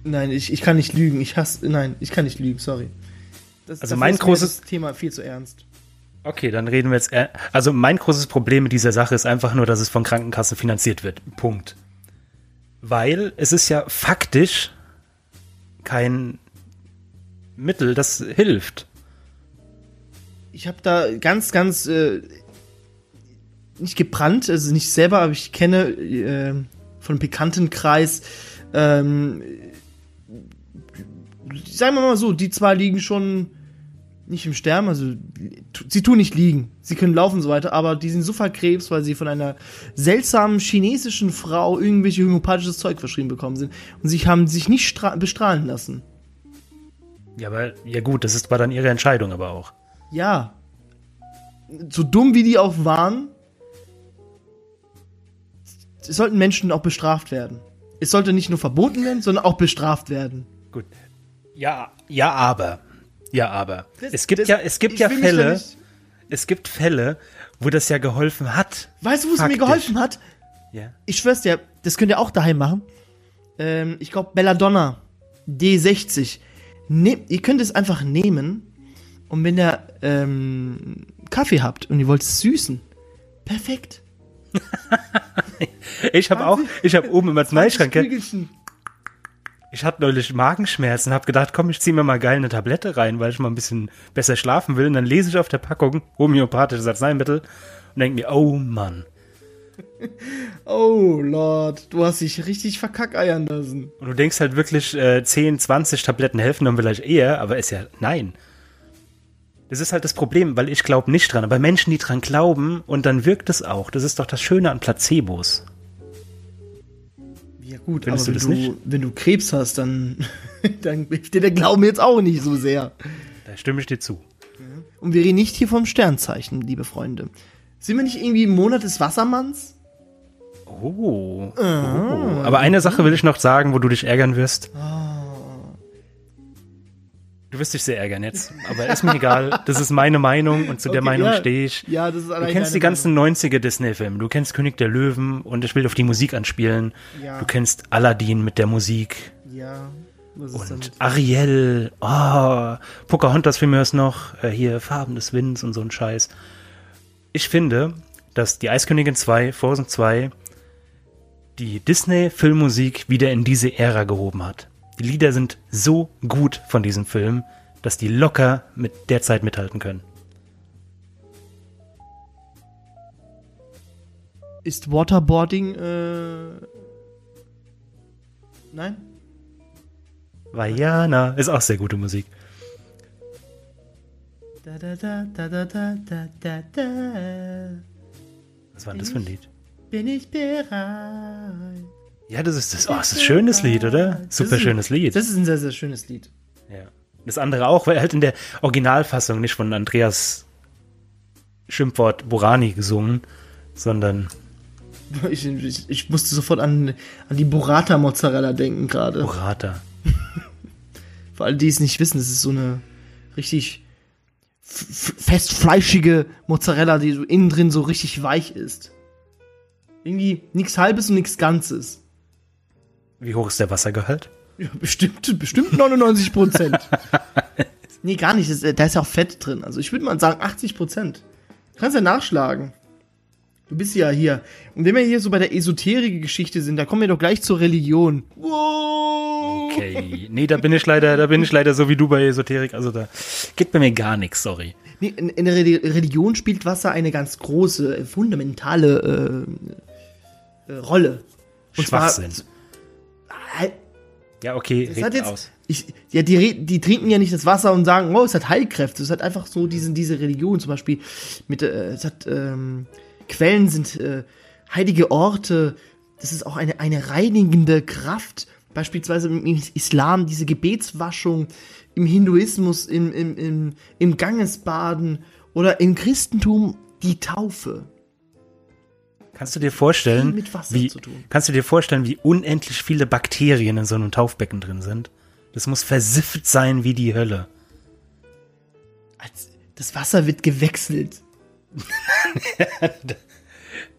Nein, ich, ich kann nicht lügen. Ich hasse. Nein, ich kann nicht lügen, sorry. Das, Also mein großes- das Thema viel zu ernst. Okay, dann reden wir jetzt. Also mein großes Problem mit dieser Sache ist einfach nur, dass es von Krankenkassen finanziert wird. Punkt. Weil es ist ja faktisch kein Mittel, das hilft. Ich habe da ganz, ganz. Äh, nicht gebrannt, also nicht selber, aber ich kenne äh, von einem Bekanntenkreis. Ähm, sagen wir mal so, die zwei liegen schon nicht im Sterben, also sie tun nicht liegen. Sie können laufen und so weiter, aber die sind so verkrebst, weil sie von einer seltsamen chinesischen Frau irgendwelche homöopathisches Zeug verschrieben bekommen sind und sich haben sich nicht stra- bestrahlen lassen. Ja, aber ja gut, das ist war dann ihre Entscheidung aber auch. Ja. So dumm wie die auch waren, es sollten Menschen auch bestraft werden. Es sollte nicht nur verboten werden, sondern auch bestraft werden. Gut. Ja, ja, aber. Ja, aber. Das- es gibt das- ja, es gibt ja Fälle, es gibt Fälle, wo das ja geholfen hat. Weißt du, wo es mir geholfen hat? Ja. Ich schwör's dir, das könnt ihr auch daheim machen. Ähm, ich glaube, Belladonna D60. Nehm, ihr könnt es einfach nehmen und wenn ihr ähm, Kaffee habt und ihr wollt es süßen, perfekt. Ich habe auch, ich habe oben im Arzneischrank, ich hatte neulich Magenschmerzen, habe gedacht, komm, ich zieh mir mal geil eine Tablette rein, weil ich mal ein bisschen besser schlafen will. Und dann lese ich auf der Packung homöopathisches Arzneimittel und denke mir, oh Mann. Oh Lord, du hast dich richtig verkackeiern lassen. Und du denkst halt wirklich, äh, 10, 20 Tabletten helfen dann vielleicht eher, aber ist ja, nein. Das ist halt das Problem, weil ich glaube nicht dran. Aber Menschen, die dran glauben und dann wirkt es auch. Das ist doch das Schöne an Placebos. Ja gut, Findest aber du wenn das du, nicht? wenn du Krebs hast, dann, dann hilft dir der Glauben jetzt auch nicht so sehr. Da stimme ich dir zu. Und wir reden nicht hier vom Sternzeichen, liebe Freunde. Sind wir nicht irgendwie im Monat des Wassermanns? Oh. oh. Aber eine Sache will ich noch sagen, wo du dich ärgern wirst. Du wirst dich sehr ärgern jetzt, aber ist mir egal. Das ist meine Meinung und zu der Okay, Meinung ja. stehe ich. Ja, das ist Du kennst die ganzen 90er Disney-Filme. Du kennst König der Löwen und ich will auf die Musik anspielen. Ja. Du kennst Aladdin mit der Musik. Meinung. Ja. Was ist Und? Ariel, oh, Pocahontas für mich noch, äh, hier Farben des Winds und so ein Scheiß. Ich finde, dass die Eiskönigin 2, Frozen 2, die Disney-Filmmusik wieder in diese Ära gehoben hat. Die Lieder sind so gut von diesem Film, dass die locker mit der Zeit mithalten können. Ist Waterboarding. Äh... Nein? Vajana ist auch sehr gute Musik. Da, da, da, da, da, da, da, Was war denn das für ein Lied? Bin ich bereit? Ja, das ist das. Oh, das ist ein schönes Lied, oder? Super schönes Lied. Das ist ein sehr, sehr schönes Lied. Ja. Das andere auch, weil er halt in der Originalfassung nicht von Andreas Schimpfwort Borani gesungen, sondern Ich, ich, ich musste sofort an, an die Burrata Mozzarella denken gerade. Burrata. Für alle, die es nicht wissen, das ist so eine richtig f- f- fest fleischige Mozzarella, die so innen drin so richtig weich ist. Irgendwie nichts Halbes und nichts Ganzes. Wie hoch ist der Wassergehalt? Ja, bestimmt, bestimmt 99 Prozent. nee, gar nicht. Das, äh, da ist ja auch Fett drin. Also ich würde mal sagen 80 Prozent. Kannst ja nachschlagen. Du bist ja hier. Und wenn wir hier so bei der Esoterik-Geschichte sind, da kommen wir doch gleich zur Religion. Wow. Okay. Nee, da bin ich leider, da bin ich leider so wie du bei Esoterik. Also da geht bei mir gar nichts, sorry. Nee, in, in der Re- Religion spielt Wasser eine ganz große, fundamentale äh, äh, Rolle. Und zwar- Schwachsinn. Halt, Ja, okay, Es hat jetzt, aus. ich, ja, die, die trinken ja nicht das Wasser und sagen, oh, es hat Heilkräfte. Es hat einfach so diesen, diese Religion zum Beispiel mit, äh, es hat, ähm, Quellen sind äh, heilige Orte. Das ist auch eine, eine reinigende Kraft. Beispielsweise im Islam diese Gebetswaschung, im Hinduismus, im, im, im, im Gangesbaden oder im Christentum die Taufe. Kannst du dir vorstellen, wie, kannst du dir vorstellen, wie unendlich viele Bakterien in so einem Taufbecken drin sind? Das muss versifft sein wie die Hölle. Als, das Wasser wird gewechselt.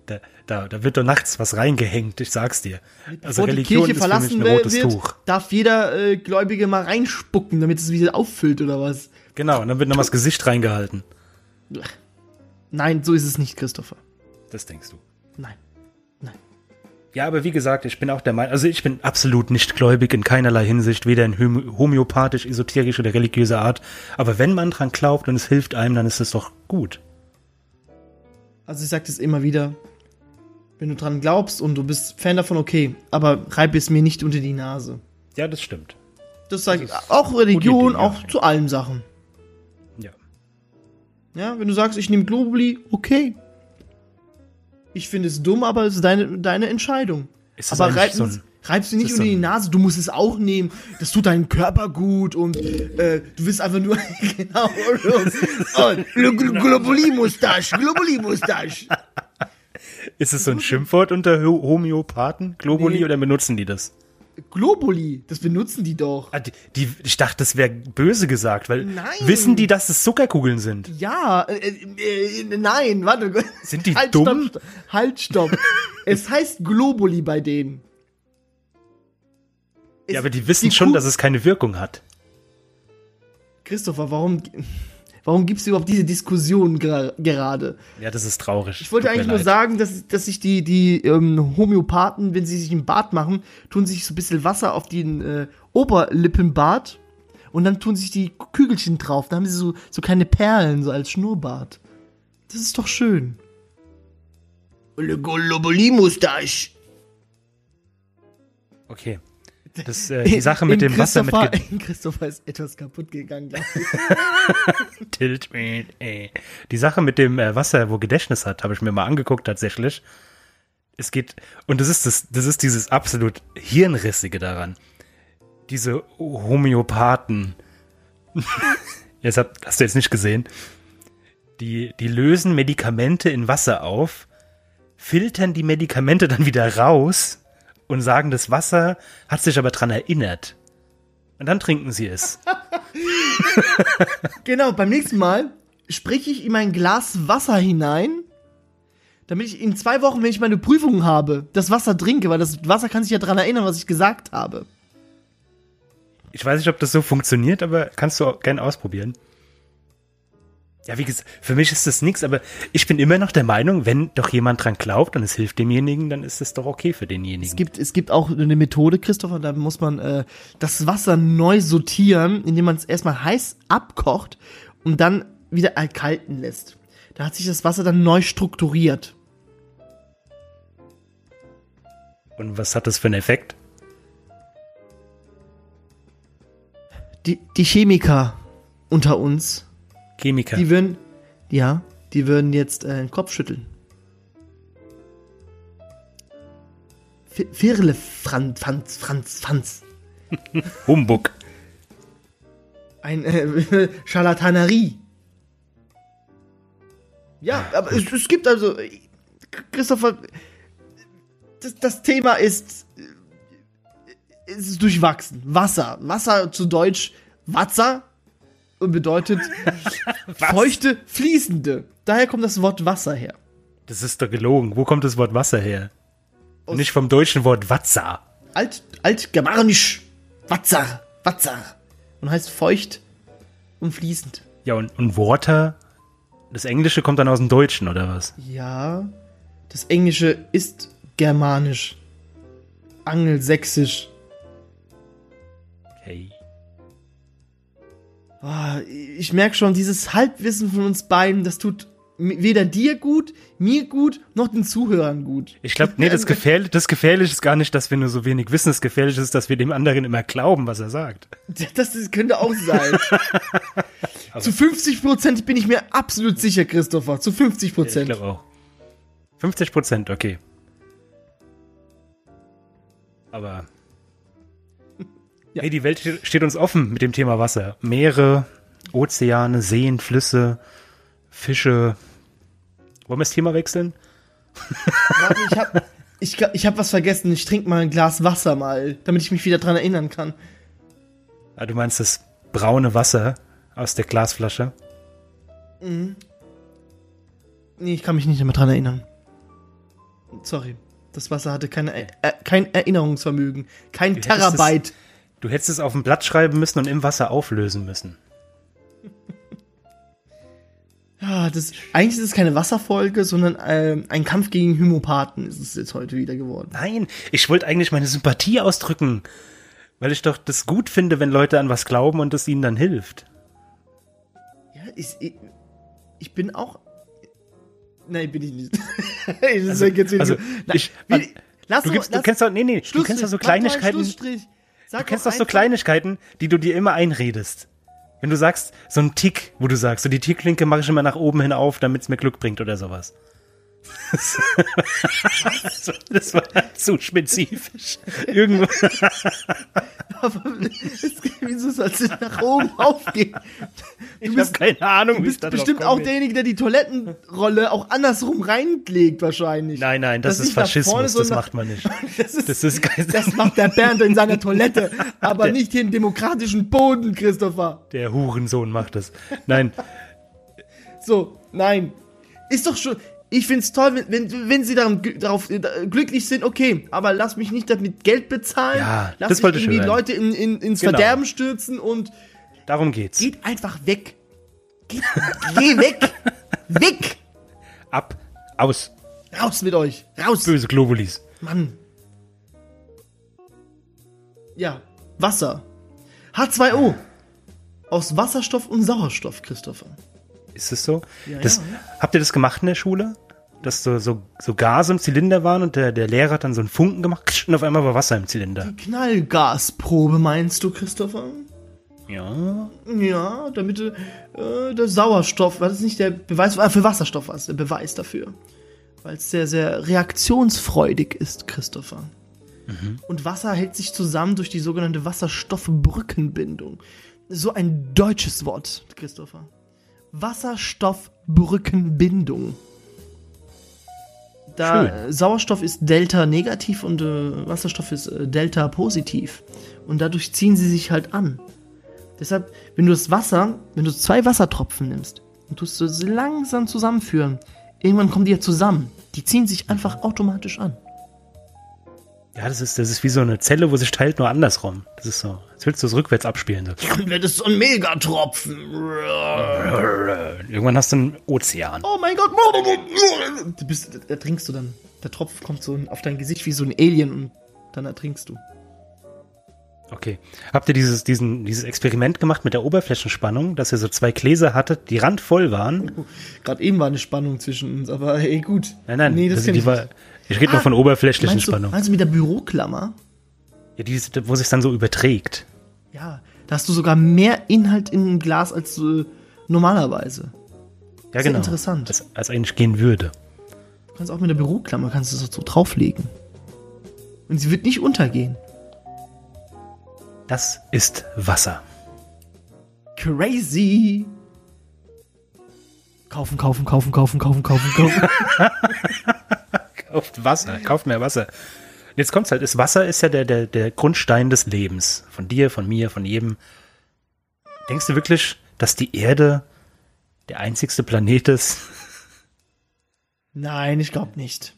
Da, da, da wird doch nachts was reingehängt, ich sag's dir. Also Bevor die Religion Kirche ist für verlassen mich ein rotes wird, Tuch. darf jeder äh, Gläubige mal reinspucken, damit es wieder auffüllt oder was? Genau, und dann wird noch mal das Gesicht reingehalten. Nein, so ist es nicht, Christopher. Das denkst du. Nein. Nein. Ja, aber wie gesagt, ich bin auch der Meinung, also ich bin absolut nicht gläubig in keinerlei Hinsicht, weder in homö- homöopathisch, esoterisch oder religiöser Art. Aber wenn man dran glaubt und es hilft einem, dann ist es doch gut. Also ich sag das immer wieder. Wenn du dran glaubst und du bist Fan davon, okay, aber reib es mir nicht unter die Nase. Ja, das stimmt. Das sage ich auch Religion, Idee, auch ja. zu allen Sachen. Ja. Ja, wenn du sagst, ich nehme Globuli, okay. Ich finde es dumm, aber es ist deine, deine Entscheidung. Ist aber reib, so ein- reibst du nicht unter die Nase, du musst es auch nehmen. Das tut deinem Körper gut und äh, du willst einfach nur genau. oh, Globuli-Mustache, Globuli-Mustache. Ist es so ein Schimpfwort unter Ho- Homöopathen? Globuli Nee. oder benutzen die das? Globuli, das benutzen die doch. Ah, die, die, ich dachte, das wäre böse gesagt, weil Nein. wissen die, dass es Zuckerkugeln sind? Ja, äh, äh, nein, warte. Sind die halt, dumm? Stopp, halt, stopp. es heißt Globuli bei denen. Es- Ja, aber die wissen schon, Kuh- dass es keine Wirkung hat. Christopher, warum, warum gibt's überhaupt diese Diskussion gra- gerade? Ja, das ist traurig. Ich wollte Tut eigentlich nur sagen, dass, dass sich die, die ähm, Homöopathen, wenn sie sich im Bad machen, tun sich so ein bisschen Wasser auf den äh, Oberlippenbart und dann tun sich die Kügelchen drauf. Da haben sie so, so kleine Perlen, so als Schnurrbart. Das ist doch schön. Globuli-Mustache. Okay. Das, äh, die Sache mit in dem Wasser mit in Christopher ist etwas kaputt gegangen, glaube ich. Tilt me, ey. Die Sache mit dem äh, Wasser, wo Gedächtnis hat, habe ich mir mal angeguckt tatsächlich. Es geht und das ist das, das ist dieses absolut hirnrissige daran. Diese Homöopathen. jetzt hab, hast du jetzt nicht gesehen. Die, die lösen Medikamente in Wasser auf, filtern die Medikamente dann wieder raus und sagen, das Wasser hat sich aber dran erinnert. Und dann trinken sie es. Genau, beim nächsten Mal spreche ich in mein Glas Wasser hinein, damit ich in zwei Wochen, wenn ich meine Prüfung habe, das Wasser trinke, weil das Wasser kann sich ja dran erinnern, was ich gesagt habe. Ich weiß nicht, ob das so funktioniert, aber kannst du auch gerne ausprobieren. Ja, wie gesagt, für mich ist das nichts, aber ich bin immer noch der Meinung, wenn doch jemand dran glaubt und es hilft demjenigen, dann ist es doch okay für denjenigen. Es gibt, es gibt auch eine Methode, Christopher, da muss man äh, das Wasser neu sortieren, indem man es erstmal heiß abkocht und dann wieder erkalten lässt. Da hat sich das Wasser dann neu strukturiert. und was hat das für einen Effekt? Die, die Chemiker unter uns, Chemiker. die würden, ja, die würden jetzt äh, den Kopf schütteln. Fi- Firle Franz, Franz, Franz, Franz. Humbug. Ein äh, Charlatanerie. Ja, aber es, es gibt also, äh, Christopher, das, das Thema ist, äh, es ist durchwachsen. Wasser. Wasser zu Deutsch Wasser und bedeutet feuchte, fließende. Daher kommt das Wort Wasser her. Das ist doch gelogen. Wo kommt das Wort Wasser her? Aus- Nicht vom deutschen Wort Watza. Alt, altgermanisch. Wasser, Wasser. Und heißt feucht und fließend. Ja, und, und Water? Das Englische kommt dann aus dem Deutschen, oder was? Ja, das Englische ist germanisch. Angelsächsisch. Okay. Ah, ich merke schon, dieses Halbwissen von uns beiden, das tut weder dir gut, mir gut, noch den Zuhörern gut. Ich glaube, nee, das, gefährlich, das Gefährliche ist gar nicht, dass wir nur so wenig wissen. Das Gefährliche ist, dass wir dem anderen immer glauben, was er sagt. Das, das könnte auch sein. Zu 50% bin ich mir absolut sicher, Christopher. Zu 50%. Ich glaube auch. 50 Prozent, okay. Aber. Ja. Hey, die Welt ste- steht uns offen mit dem Thema Wasser. Meere, Ozeane, Seen, Flüsse, Fische. Wollen wir das Thema wechseln? Warte, ich hab, ich, ich hab was vergessen. Ich trinke mal ein Glas Wasser mal, damit ich mich wieder dran erinnern kann. Ah, du meinst das braune Wasser aus der Glasflasche? Nee, ich kann mich nicht mehr dran erinnern. Sorry. Das Wasser hatte keine, äh, kein Erinnerungsvermögen. Kein Terabyte. Du hättest es auf ein Blatt schreiben müssen und im Wasser auflösen müssen. Ja, das, eigentlich ist es keine Wasserfolge, sondern ähm, ein Kampf gegen Homopathen ist es jetzt heute wieder geworden. Nein, ich wollte eigentlich meine Sympathie ausdrücken, weil ich doch das gut finde, wenn Leute an was glauben und es ihnen dann hilft. Ja, ich, ich, ich bin auch. Nein, bin ich nicht. also, also, ich- wie- lass Du, doch- gibst, du lass- kennst doch, nee, nee, du kennst doch so Kleinigkeiten, Schlussstrich. Sag du kennst doch so Kleinigkeiten, die du dir immer einredest. Wenn du sagst, so ein Tick, wo du sagst, so die Tickklinke mache ich immer nach oben hin auf, damit es mir Glück bringt oder sowas. Das war zu spezifisch. Irgendwo. Aber es, wieso soll es nach oben aufgehen? Ich habe keine Ahnung, Du wie bist bestimmt auch derjenige, der die Toilettenrolle auch andersrum reinlegt, wahrscheinlich. Nein, nein, das, Das ist Faschismus, das macht man nicht. Das ist, Das ist das macht der Bernd in seiner Toilette, aber Der- nicht hier im demokratischen Boden, Christopher. Der Hurensohn macht das. Nein, So, nein. Ist doch schon. Ich find's toll, wenn, wenn, wenn sie daran, gl- darauf äh, glücklich sind, okay, aber lass mich nicht damit Geld bezahlen. Ja, lass das mich wollte irgendwie. Leute in, in, ins Genau. Verderben stürzen und darum geht's. geht einfach weg. Geht, geh weg. weg. Ab, aus, Raus mit euch. Raus. böse Globulis. Mann. Ja, Wasser. H2O. Aus Wasserstoff und Sauerstoff, Christopher. Ist es so? Ja, das, ja. Habt ihr das gemacht in der Schule? dass so, so, so Gase im Zylinder waren und der, der Lehrer hat dann so einen Funken gemacht und auf einmal war Wasser im Zylinder. Die Knallgasprobe meinst du, Christopher? Ja. Ja, damit äh, der Sauerstoff, war das nicht der Beweis, äh, für Wasserstoff war es der Beweis dafür. Weil es sehr, sehr reaktionsfreudig ist, Christopher. Und Wasser hält sich zusammen durch die sogenannte Wasserstoffbrückenbindung. So ein deutsches Wort, Christopher. Wasserstoffbrückenbindung. Da Schön. äh, Sauerstoff ist Delta negativ und äh, Wasserstoff ist äh, Delta positiv. Und dadurch ziehen sie sich halt an. Deshalb, wenn du das Wasser, wenn du zwei Wassertropfen nimmst und tust du sie langsam zusammenführen, irgendwann kommen die ja zusammen. Die ziehen sich einfach automatisch an. Ja, das ist, das ist wie so eine Zelle, wo sich teilt, nur andersrum. Das ist so, als willst du es rückwärts abspielen. So. Dann wird es so ein Megatropfen. Irgendwann hast du einen Ozean. Oh mein Gott. Du bist, da trinkst du dann. Der Tropf kommt so auf dein Gesicht wie so ein Alien und dann ertrinkst du. Okay. Habt ihr dieses, diesen, dieses Experiment gemacht mit der Oberflächenspannung, dass ihr so zwei Gläser hattet, die randvoll waren? Gerade eben war eine Spannung zwischen uns, aber hey, gut. Nein, nein, Nee, das also kenn die war, nicht. Ich rede nur von oberflächlichen Meinst du, Spannung. meinst du mit der Büroklammer? Ja, die, ist- wo sich dann so überträgt. Ja, da hast du sogar mehr Inhalt in einem Glas als äh, normalerweise. Ja, Sehr genau. interessant. Als, als eigentlich gehen würde. Du kannst auch mit der Büroklammer kannst du so, so drauflegen. Und sie wird nicht untergehen. Das ist Wasser. Crazy. Kaufen, kaufen, kaufen, kaufen, kaufen, kaufen, kaufen. Kauft Wasser, kauft mehr Wasser. Jetzt kommt's halt, das Wasser ist ja der, der, der Grundstein des Lebens. Von dir, von mir, von jedem. Denkst du wirklich, dass die Erde der einzigste Planet ist? Nein, ich glaube nicht.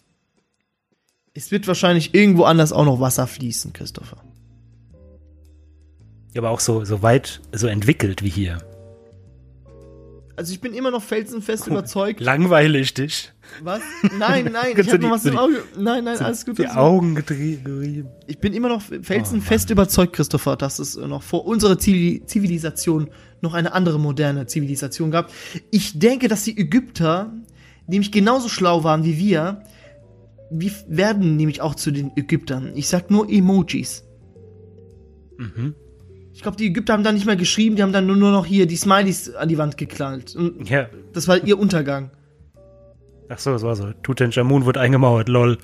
Es wird wahrscheinlich irgendwo anders auch noch Wasser fließen, Christopher. Ja, aber auch so, so weit, so entwickelt wie hier. Also ich bin immer noch felsenfest überzeugt. Langweilig dich. Was? Nein, nein, ich Kannst du hab noch was so im Auge. Nein, nein, alles gut. Die gut. Augen getrieben. Ich bin immer noch felsenfest überzeugt, Christopher, dass es noch vor unserer Zivil- Zivilisation noch eine andere moderne Zivilisation gab. Ich denke, dass die Ägypter nämlich genauso schlau waren wie wir. Wir werden nämlich auch zu den Ägyptern. Ich sag nur Emojis. Mhm. Ich glaube, die Ägypter haben dann nicht mehr geschrieben, die haben dann nur, nur noch hier die Smileys an die Wand geknallt. Und Ja. das war ihr Untergang. Ach so, das war so. Tutanchamun wurde eingemauert, lol.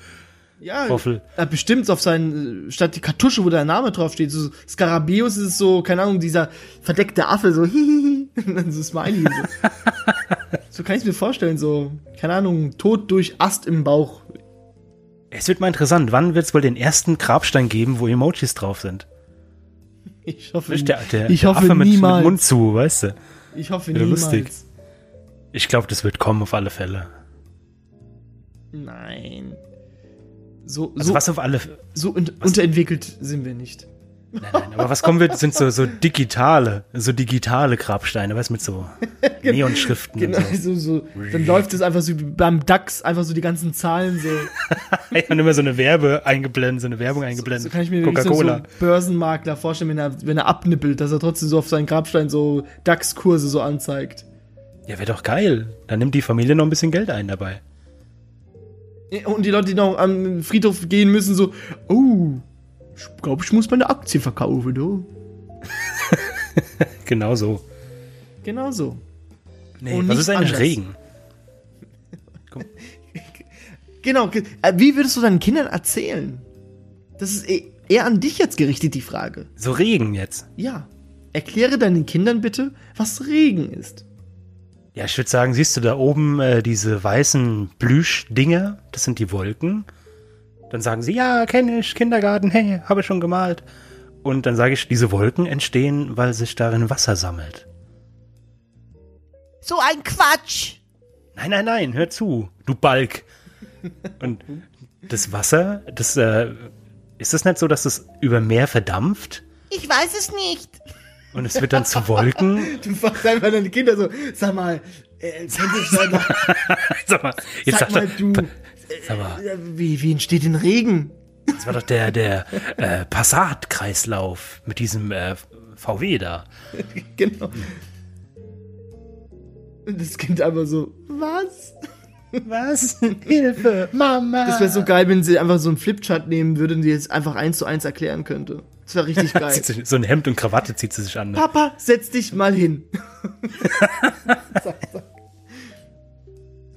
Ja, Roffel. er hat bestimmt auf seinen, äh, statt die Kartusche, wo der Name draufsteht, so Skarabäus ist so, keine Ahnung, dieser verdeckte Affe, so hihihi, und dann so Smiley. So, so kann ich mir vorstellen, so, keine Ahnung, Tod durch Ast im Bauch. Es wird mal interessant, wann wird es wohl den ersten Grabstein geben, wo Emojis drauf sind? Ich hoffe, Nicht der, der, ich der hoffe Affe mit, mit niemals. Mund zu, weißt du? ich hoffe Wieder niemals. lustig. Ich glaube, das wird kommen auf alle Fälle. Nein. So, Also so, was auf alle so un unterentwickelt sind wir nicht. Nein, nein, aber was kommen wird, sind so, so digitale, so digitale Grabsteine, weißt du, mit so Neonschriften Genau, und so. so, so, dann läuft es einfach so wie beim DAX, einfach so die ganzen Zahlen so. Und immer so eine Werbe eingeblendet, so eine Werbung eingeblendet. So kann ich mir so, so Coca-Cola. einen Börsenmakler vorstellen, wenn er, wenn er abnippelt, dass er trotzdem so auf seinen Grabstein so DAX-Kurse so anzeigt. Ja, wäre doch geil. Dann nimmt die Familie noch ein bisschen Geld ein dabei. Und die Leute, die noch am Friedhof gehen müssen, so, oh, ich glaube, ich muss meine Aktie verkaufen, du. Genau so. Genau so. Nee, Und was ist eigentlich anders. Regen? Genau. ge- äh, Wie würdest du deinen Kindern erzählen? Das ist eh- eher an dich jetzt gerichtet, die Frage. So Regen jetzt. Ja. Erkläre deinen Kindern bitte, was Regen ist. Ja, ich würde sagen, siehst du da oben äh, diese weißen Plüschdinger? Das sind die Wolken. Dann sagen sie, ja, kenne ich, Kindergarten, hey, habe ich schon gemalt. Und dann sage ich, diese Wolken entstehen, weil sich darin Wasser sammelt. So ein Quatsch! Nein, nein, nein, hör zu, du Balk. Und das Wasser, das, äh, ist es nicht so, dass es über Meer verdampft? Ich weiß es nicht. Und es wird dann zu Wolken? Du fragst einfach deine Kinder so, sag mal, äh, mal, Sag mal, jetzt sag sag mal du, sag mal, wie, wie entsteht denn Regen? das war doch der, der äh, Passat-Kreislauf mit diesem äh, VW da. Genau. Und das Kind einfach so, was? Was? Hilfe, Mama. Das wäre so geil, wenn sie einfach so einen Flipchart nehmen würde und die jetzt einfach eins zu eins erklären könnte. Das wäre richtig geil. So ein Hemd und Krawatte zieht sie sich an. Ne? Papa, setz dich mal hin.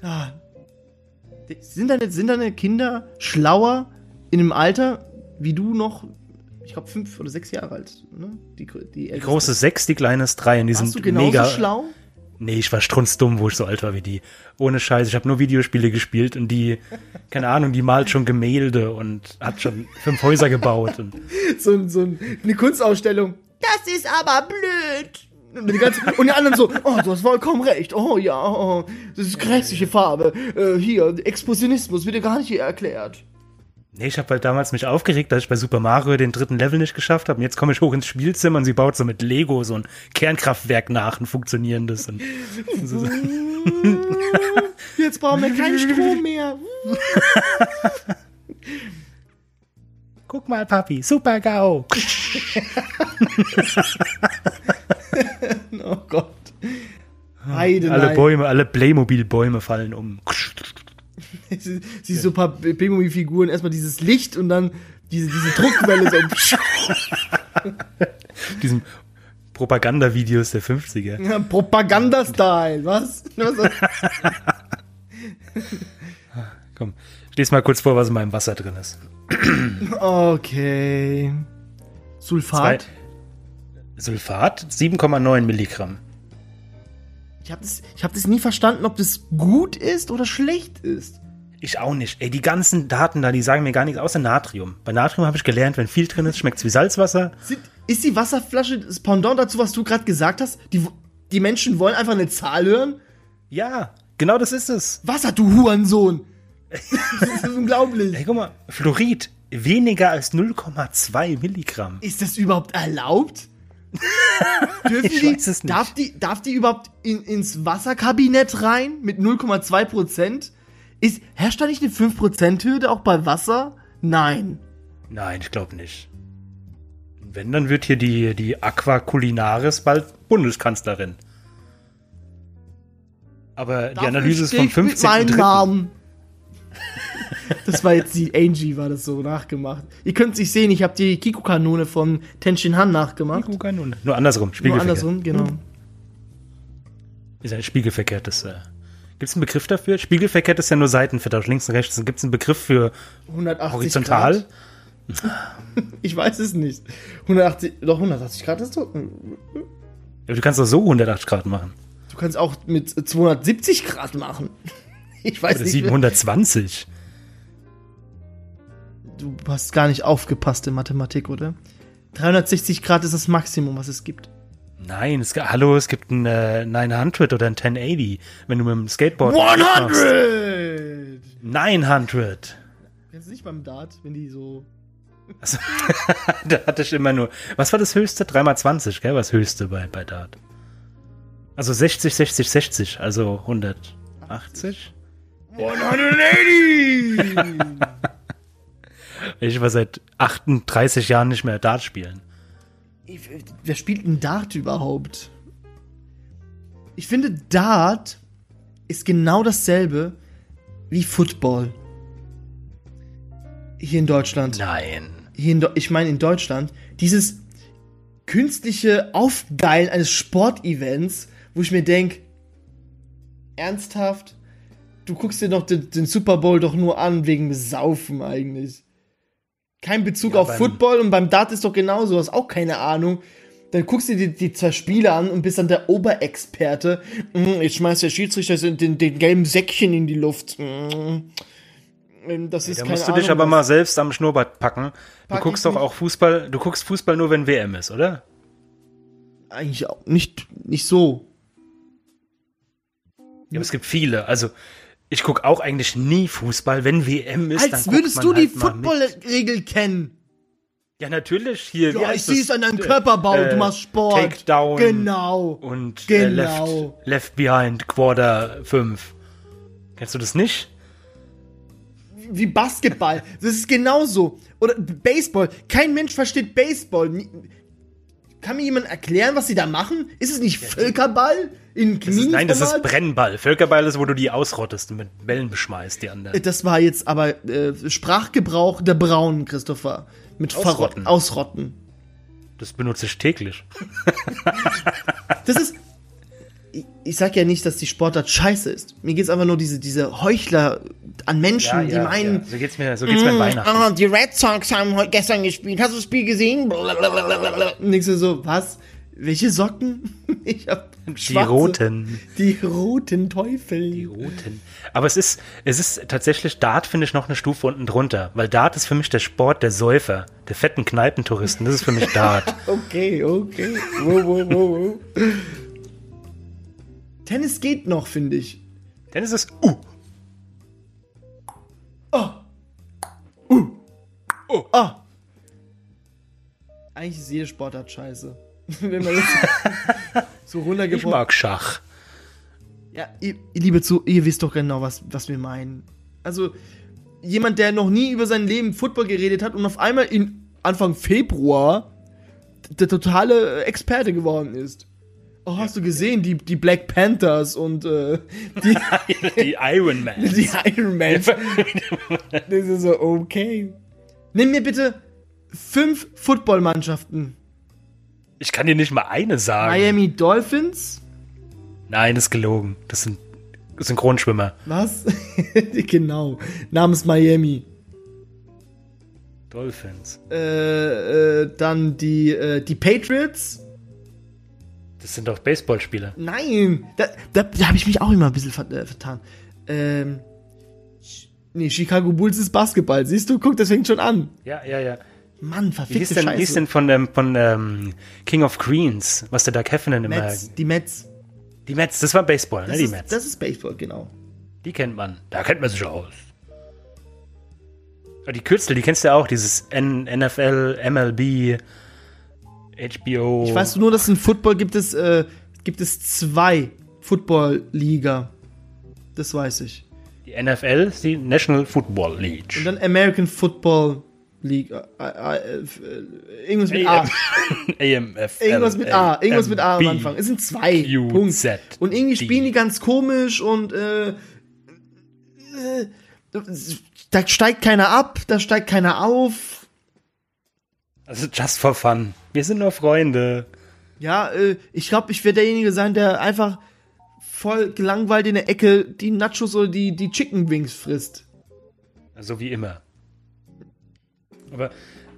Ah. Sind deine, sind deine Kinder schlauer in einem Alter, wie du noch, ich glaube, fünf oder sechs Jahre alt, ne? Die, die, Die große sechs, die kleine ist drei. Und die Warst du sind genauso mega. schlau? Nee, ich war strunzdumm, wo ich so alt war wie die. Ohne Scheiß. Ich habe nur Videospiele gespielt und die, keine Ahnung, die malt schon Gemälde und hat schon fünf Häuser gebaut. Und so, so ein- eine Kunstausstellung. Das ist aber blöd. Und die, ganze, und die anderen so, oh, du hast vollkommen recht. Oh ja, oh, das ist grässliche Farbe. Äh, hier, Expressionismus wird dir gar nicht hier erklärt. nee, ich habe halt damals mich aufgeregt, dass ich bei Super Mario den dritten Level nicht geschafft habe. Und jetzt komme ich hoch ins Spielzimmer und sie baut so mit Lego so ein Kernkraftwerk nach, ein funktionierendes. Und so. Jetzt brauchen wir keinen Strom mehr. Guck mal, Papi, Super GAU. Oh Gott. Heide, Alle. Bäume, alle Playmobil-Bäume fallen um. Sie, sie so ein paar Playmobil-Figuren, erstmal dieses Licht und dann diese, diese Druckwelle so. Diesen Propagandavideos der 50er. Ja, Propaganda-Style, was? was? Komm, lese mal kurz vor, was in meinem Wasser drin ist. Okay. Sulfat. Zwei- Sulfat 7,9 Milligramm. Ich habe das, ich hab das nie verstanden, ob das gut ist oder schlecht ist. Ich auch nicht. Ey, die ganzen Daten da, die sagen mir gar nichts außer Natrium. Bei Natrium habe ich gelernt, wenn viel drin ist, schmeckt es wie Salzwasser. Sind, ist die Wasserflasche das Pendant dazu, was du gerade gesagt hast? Die, die Menschen wollen einfach eine Zahl hören? Ja, genau das ist es. Wasser, du Hurensohn! das ist unglaublich. Ey, guck mal, Fluorid weniger als 0,2 Milligramm. Ist das überhaupt erlaubt? Dürfen Ich die, weiß es nicht. Darf die, darf die überhaupt in, ins Wasserkabinett rein mit 0,2 Prozent? Ist, herrscht da nicht eine 5%-Hürde auch bei Wasser? Nein. Nein, ich glaube nicht. Wenn, dann wird hier die, die Aqua Culinaris bald Bundeskanzlerin. Aber die Dafür Analyse ist vom ich mit meinem 15.3. Namen. Das war jetzt die Angie, war das so nachgemacht. Ihr könnt es nicht sehen, ich habe die Kiku-Kanone von Tenshin Han nachgemacht. Nur andersrum, Nur spiegelverkehrt. andersrum, genau. Ist ein spiegelverkehrtes. Äh. Gibt es einen Begriff dafür? Spiegelverkehrt ist ja nur Seitenvertausch, links und rechts. Gibt es einen Begriff für 180 horizontal? Grad. Ich weiß es nicht. 180, doch 180 Grad ist doch. Ja, du kannst doch so 180 Grad machen. Du kannst auch mit 270 Grad machen. Ich weiß Oder nicht. 720. Du hast gar nicht aufgepasst in Mathematik, oder? 360 Grad ist das Maximum, was es gibt. Nein, es, hallo, es gibt ein äh, 900 oder ein 1080, wenn du mit dem Skateboard. machst. 100! 900. Kennst du nicht beim Dart, wenn die so. Also, da hatte ich immer nur. Was war das höchste? 3x20, gell? Was höchste bei, bei Dart? Also 60, 60, 60, also 180. 180! Ich war seit 38 Jahren nicht mehr Dart spielen. Ich- Wer spielt ein Dart überhaupt? Ich finde, Dart ist genau dasselbe wie Football. Hier in Deutschland. Nein. Hier in, ich meine in Deutschland. Dieses künstliche Aufgeilen eines Sportevents, wo ich mir denke, ernsthaft? Du guckst dir doch den, den Super Bowl doch nur an wegen Saufen eigentlich. Kein Bezug Ja, auf Football und beim Dart ist doch genauso, hast auch keine Ahnung. Dann guckst du dir die, zwei Spiele an und bist dann der Oberexperte. Mm, Jetzt schmeißt der Schiedsrichter den, den, gelben Säckchen in die Luft. Mm. Das ist Da keine musst du dich Ahnung, aber mal selbst am Schnurrbart packen. Du Pack guckst ich doch auch Fußball, du guckst Fußball nur, wenn WM ist, oder? Eigentlich auch nicht, nicht so. Ja, aber es gibt viele. Also, ich guck auch eigentlich nie Fußball, wenn WM ist. dann Als guckt würdest du die halt mit. Football-Regel kennen. Ja, natürlich. Hier, Ja, ich sehe es an deinem Körperbau, Äh, du machst Sport. Takedown. Genau. Und äh, Genau. left, left Behind, Quarter 5. Kennst du das nicht? Wie Basketball. Das ist genauso. Oder Baseball. Kein Mensch versteht Baseball. Kann mir jemand erklären, was sie da machen? Ist es nicht Völkerball? In Das ist, nein, das ist? Brennball. Völkerball ist, wo du die ausrottest und mit Bällen beschmeißt, die anderen. Das war jetzt aber äh, Sprachgebrauch der Braunen, Christopher. Mit Ausrotten. Verrotten. Ausrotten. Das benutze ich täglich. Das ist. Ich, ich sag ja nicht, dass die Sportart scheiße ist. Mir geht's einfach nur diese, diese Heuchler an Menschen, die meinen. So geht's mir, so geht's mir an Weihnachten. Ah, die Red Sox haben heute gestern gespielt. Hast du das Spiel gesehen? Blablabla. Und du so, was? Welche Socken? Ich hab Die schwarze. roten. Die roten Teufel. Die roten. Aber es ist, es ist tatsächlich, Dart finde ich noch eine Stufe unten drunter. Weil Dart ist für mich der Sport der Säufer, der fetten Kneipentouristen. Das ist für mich Dart. Okay, okay. Wow, wow, wow, wow. Tennis geht noch, finde ich. Denn es ist, uh, Ah. Eigentlich ist jede Sportart scheiße. Wenn man jetzt so ich runtergebrochen. mag Schach. Ja, ihr, ihr liebe zu, ihr wisst doch genau, was, was wir meinen. Also, jemand, der noch nie über sein Leben Football geredet hat und auf einmal in Anfang Februar der totale Experte geworden ist. Oh, hast du gesehen, die, die Black Panthers und äh, die, Die Iron Man. die Iron Man. Das ist so, okay. Nimm mir bitte fünf Footballmannschaften. Ich kann dir nicht mal eine sagen. Miami Dolphins. Nein, ist gelogen. Das sind Synchronschwimmer. Was? genau. Namens Miami. Dolphins. Äh, äh, dann die, äh, die Patriots. Das sind doch Baseballspieler. Nein, da, da, da habe ich mich auch immer ein bisschen ver äh, vertan. Ähm, nee, Chicago Bulls ist Basketball. Siehst du, guck, das fängt schon an. Ja, ja, ja. Mann, Wie verfickte hieß denn, wie hieß Scheiße. denn von, dem, von ähm, King of Queens, was der Doug Heffernan immer... Mets, die Mets. Die Mets, das war Baseball, ne, Das, die ist, Mets. das ist Baseball, genau. Die kennt man. Da kennt man sich aus. Aber die Kürzel, die kennst du ja auch, dieses N NFL, MLB, HBO. Ich weiß nur, dass in Football gibt es, äh, gibt es zwei Football-Liga. Das weiß ich. Die NFL ist die National Football League. Und dann American Football League. Äh, äh, äh, irgendwas mit A. AMF. Irgendwas mit A. Irgendwas mit A am Anfang. Es sind zwei. Punkt. Und irgendwie spielen die ganz komisch und äh, da steigt keiner ab, da steigt keiner auf. Also just for fun. Wir sind nur Freunde. Ja, ich glaube, ich werde derjenige sein, der einfach voll gelangweilt in der Ecke die Nachos oder die, die Chicken Wings frisst. Also wie immer. Aber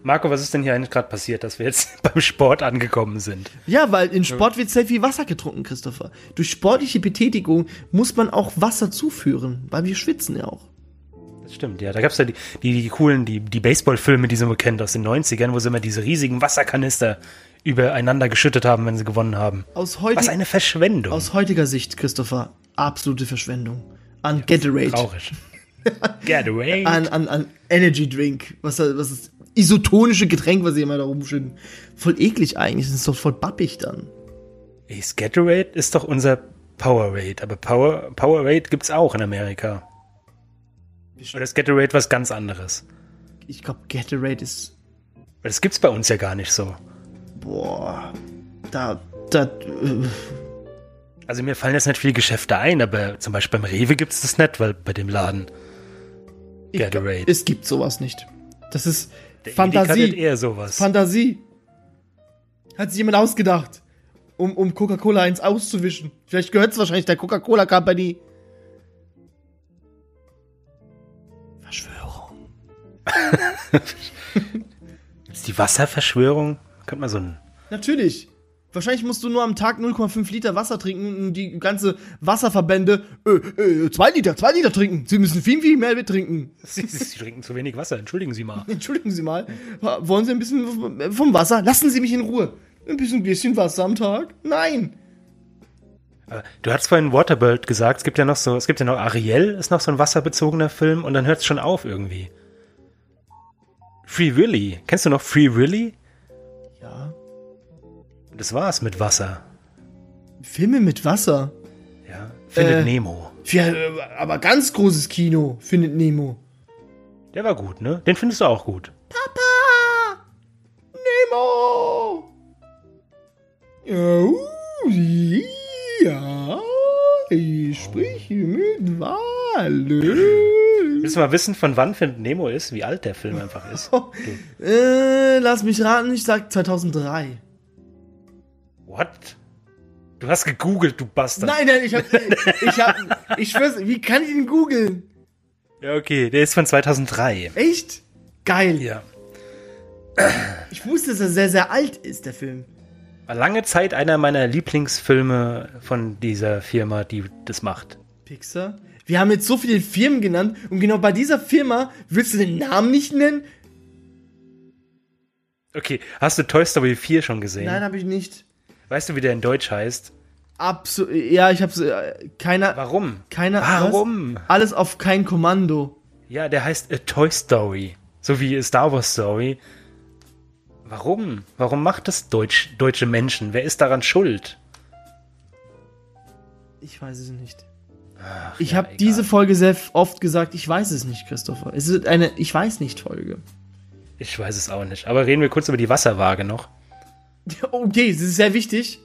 Marco, was ist denn hier eigentlich gerade passiert, dass wir jetzt beim Sport angekommen sind? Ja, weil in Sport wird sehr viel Wasser getrunken, Christopher. Durch sportliche Betätigung muss man auch Wasser zuführen, weil wir schwitzen ja auch. Das stimmt, ja. Da gab's ja die, die, die coolen, die, die Baseballfilme, die so man kennt aus den 90ern, wo sie immer diese riesigen Wasserkanister übereinander geschüttet haben, wenn sie gewonnen haben. Aus, Was eine Verschwendung. aus heutiger Sicht, Christopher, absolute Verschwendung. An Gatorade. Traurig. Gatorade. An, an, an Energy Drink. Was, was ist isotonische Getränk, was sie immer da rumschütten. Voll eklig eigentlich. Das ist doch voll bappig dann. Ey, Gatorade ist doch unser Powerade, aber Power, Powerade gibt's auch in Amerika. Oder ist Gatorade was ganz anderes? Ich glaube, Gatorade ist. Weil das gibt's bei uns ja gar nicht so. Boah. Da. Da. Äh, Also mir fallen jetzt nicht viele Geschäfte ein, aber zum Beispiel beim Rewe gibt's das nicht, weil bei dem Laden ich Gatorade. es gibt sowas nicht. Das ist der Edeka Fantasie. eher sowas. Fantasie. Hat sich jemand ausgedacht, um, um Coca-Cola eins auszuwischen. Vielleicht gehört es wahrscheinlich der Coca-Cola Company. Verschwörung. ist die Wasserverschwörung? Könnte man so ein Natürlich. Wahrscheinlich musst du nur am Tag 0,5 Liter Wasser trinken und die ganze Wasserverbände äh, äh, zwei Liter, zwei Liter trinken. Sie müssen viel, viel mehr trinken. Sie, Sie trinken zu wenig Wasser, entschuldigen Sie mal. Entschuldigen Sie mal. Wollen Sie ein bisschen vom Wasser? Lassen Sie mich in Ruhe. Ein bisschen, bisschen Wasser am Tag? Nein. Du hast vorhin Waterworld gesagt, es gibt ja noch so, es gibt ja noch Ariel, ist noch so ein wasserbezogener Film und dann hört es schon auf irgendwie. Free Willy, kennst du noch Free Willy? Das war's mit Wasser. Filme mit Wasser. Ja, findet Äh. Nemo. Ja, äh, aber ganz großes Kino, findet Nemo. Der war gut, ne? Den findest du auch gut. Papa! Nemo! Ja, ja. Sprich mit Wale. Willst du mal wissen, von wann Find Nemo ist? Wie alt der Film einfach ist? Äh, lass mich raten, ich sag 2003. What? Du hast gegoogelt, du Bastard. Nein, nein, ich hab, ich hab, ich schwör's, wie kann ich ihn googeln? Ja, okay, der ist von 2003. Echt? Geil. Ja. Ich wusste, dass er sehr, sehr alt ist, der Film. War lange Zeit einer meiner Lieblingsfilme von dieser Firma, die das macht. Pixar? Wir haben jetzt so viele Firmen genannt und genau bei dieser Firma willst du den Namen nicht nennen? Okay, hast du Toy Story 4 schon gesehen? Nein, habe ich nicht. Weißt du, wie der in Deutsch heißt? Absolut. Ja, ich hab's. Äh, keiner. Warum? Keiner. Warum? Was? Alles auf kein Kommando. Ja, der heißt A Toy Story. So wie A Star Wars Story. Warum? Warum macht das Deutsch, deutsche Menschen? Wer ist daran schuld? Ich weiß es nicht. Ach, Ich ja, habe diese Folge sehr oft gesagt, ich weiß es nicht, Christopher. Es ist eine Ich weiß nicht Folge. Ich weiß es auch nicht. Aber reden wir kurz über die Wasserwaage noch. Okay, das ist sehr wichtig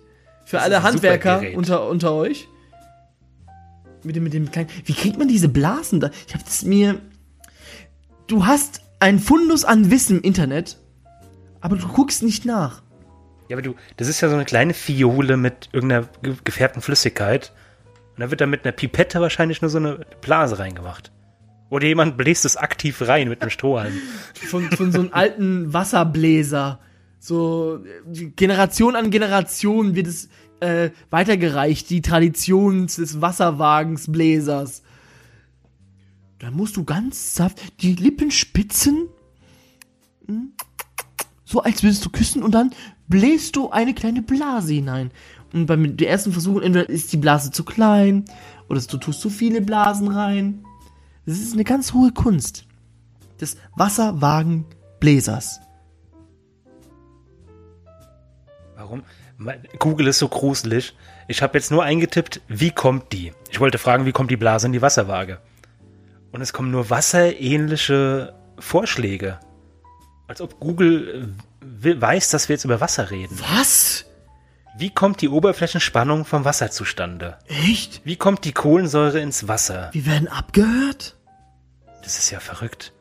für Das alle ein Handwerker unter, unter euch. Mit dem, mit dem kleinen. Wie kriegt man diese Blasen da? Ich habe das mir. Du hast einen Fundus an Wissen im Internet, aber du guckst nicht nach. Ja, aber du, das ist ja so eine kleine Fiole mit irgendeiner ge gefärbten Flüssigkeit. Und da wird da mit einer Pipette wahrscheinlich nur so eine Blase reingemacht. Oder jemand bläst es aktiv rein mit einem Strohhalm. Von, von so einem alten Wasserbläser. So Generation an Generation wird es äh, weitergereicht, die Tradition des Wasserwagensbläsers. Dann musst du ganz saft die Lippen spitzen, hm, so als würdest du küssen und dann bläst du eine kleine Blase hinein. Und beim der ersten Versuch entweder ist die Blase zu klein oder du tust zu viele Blasen rein. Das ist eine ganz hohe Kunst des Wasserwagenbläsers. Warum? Google ist so gruselig. Ich habe jetzt nur eingetippt, wie kommt die? Ich wollte fragen, wie kommt die Blase in die Wasserwaage? Und es kommen nur wasserähnliche Vorschläge. Als ob Google äh, we- weiß, dass wir jetzt über Wasser reden. Was? Wie kommt die Oberflächenspannung vom Wasser zustande? Echt? Wie kommt die Kohlensäure ins Wasser? Wir werden abgehört? Das ist ja verrückt.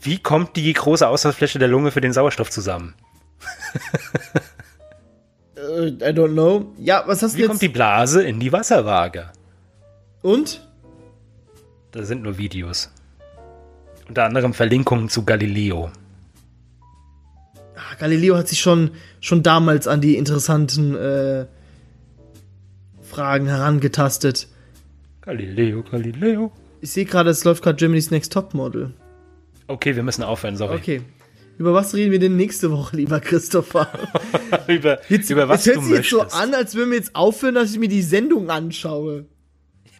Wie kommt die große Austauschfläche der Lunge für den Sauerstoff zusammen? Äh, I don't know. Ja, was hast du Wie kommt jetzt? die Blase in die Wasserwaage? Und? Das sind nur Videos. Unter anderem Verlinkungen zu Galileo. Ah, Galileo hat sich schon, schon damals an die interessanten äh, Fragen herangetastet. Galileo, Galileo. Ich sehe gerade, es läuft gerade Germany's Next Top Model. Okay, wir müssen aufhören, sorry. Okay. Über was reden wir denn nächste Woche, lieber Christopher? über, Jetzt, über was es hört du sich jetzt so an, als würden wir jetzt aufhören, dass ich mir die Sendung anschaue.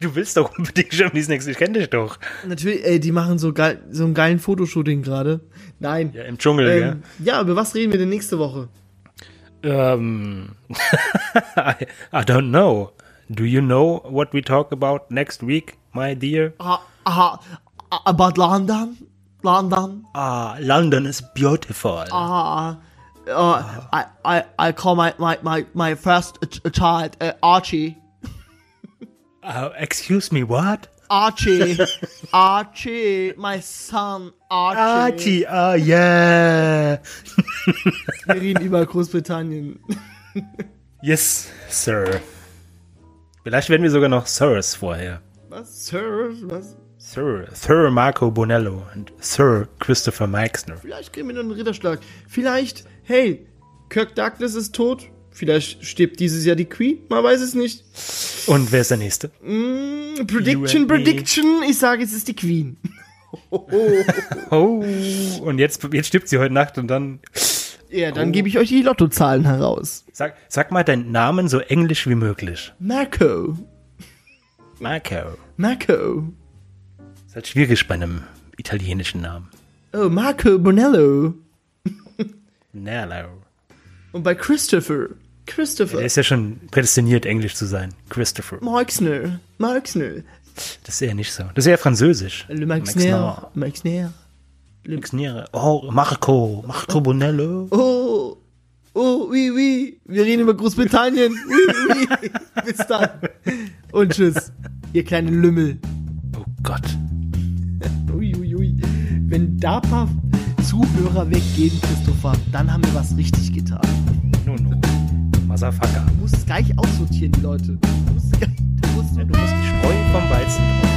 Du willst doch unbedingt Germany's Next, ich kenne dich doch. Natürlich, ey, die machen so, geil, so einen geilen Fotoshooting gerade. Nein. Ja, im Dschungel, Ähm, ja, über was reden wir denn nächste Woche? gell? Ähm, I, I don't know. Do you know what we talk about next week, my dear? Aha, aha, about London? London? Ah, London is beautiful. Uh, uh, I, I, I call my, my, my, my first ch- child uh, Archie. Uh, excuse me, what? Archie. Archie, my son Archie. Archie, ah, yeah. Wir reden über Großbritannien. Yes, Sir. Vielleicht werden wir sogar noch Sirs vorher. Was? Sir? Was? Sir, Sir Marco Bonello und Sir Christopher Meixner. Vielleicht kriegen wir noch einen Ritterschlag. Vielleicht, hey, Kirk Douglas ist tot. Vielleicht stirbt dieses Jahr die Queen. Man weiß es nicht. Und wer ist der Nächste? Mm, Prediction. Prediction. Ich sage, es ist die Queen. Oh, und jetzt, jetzt stirbt sie heute Nacht und dann. Ja, dann Oh. gebe ich euch die Lottozahlen heraus. Sag, sag mal deinen Namen so englisch wie möglich. Marco. Marco. Marco. Ist halt schwierig bei einem italienischen Namen. Oh, Marco Bonello. Nello. Und bei Christopher. Christopher. Der ist ja schon prädestiniert, englisch zu sein. Christopher. Marxner. Marxner. Das ist eher nicht so. Das ist eher französisch. Le Marxner. Marxner. Maxner. Oh, Marco. Marco Bonello. Oh. Oh, oui, oui. Wir reden über Großbritannien. Oui, oui. Bis dann. Und tschüss. ihr kleinen Lümmel. Oh Gott. Wenn da ein paar Zuhörer weggehen, Christopher, dann haben wir was richtig getan. No, no. Motherfucker. Du musst es gleich aussortieren, die Leute. Du musst, du musst, du musst die Spreu vom Weizen drauf.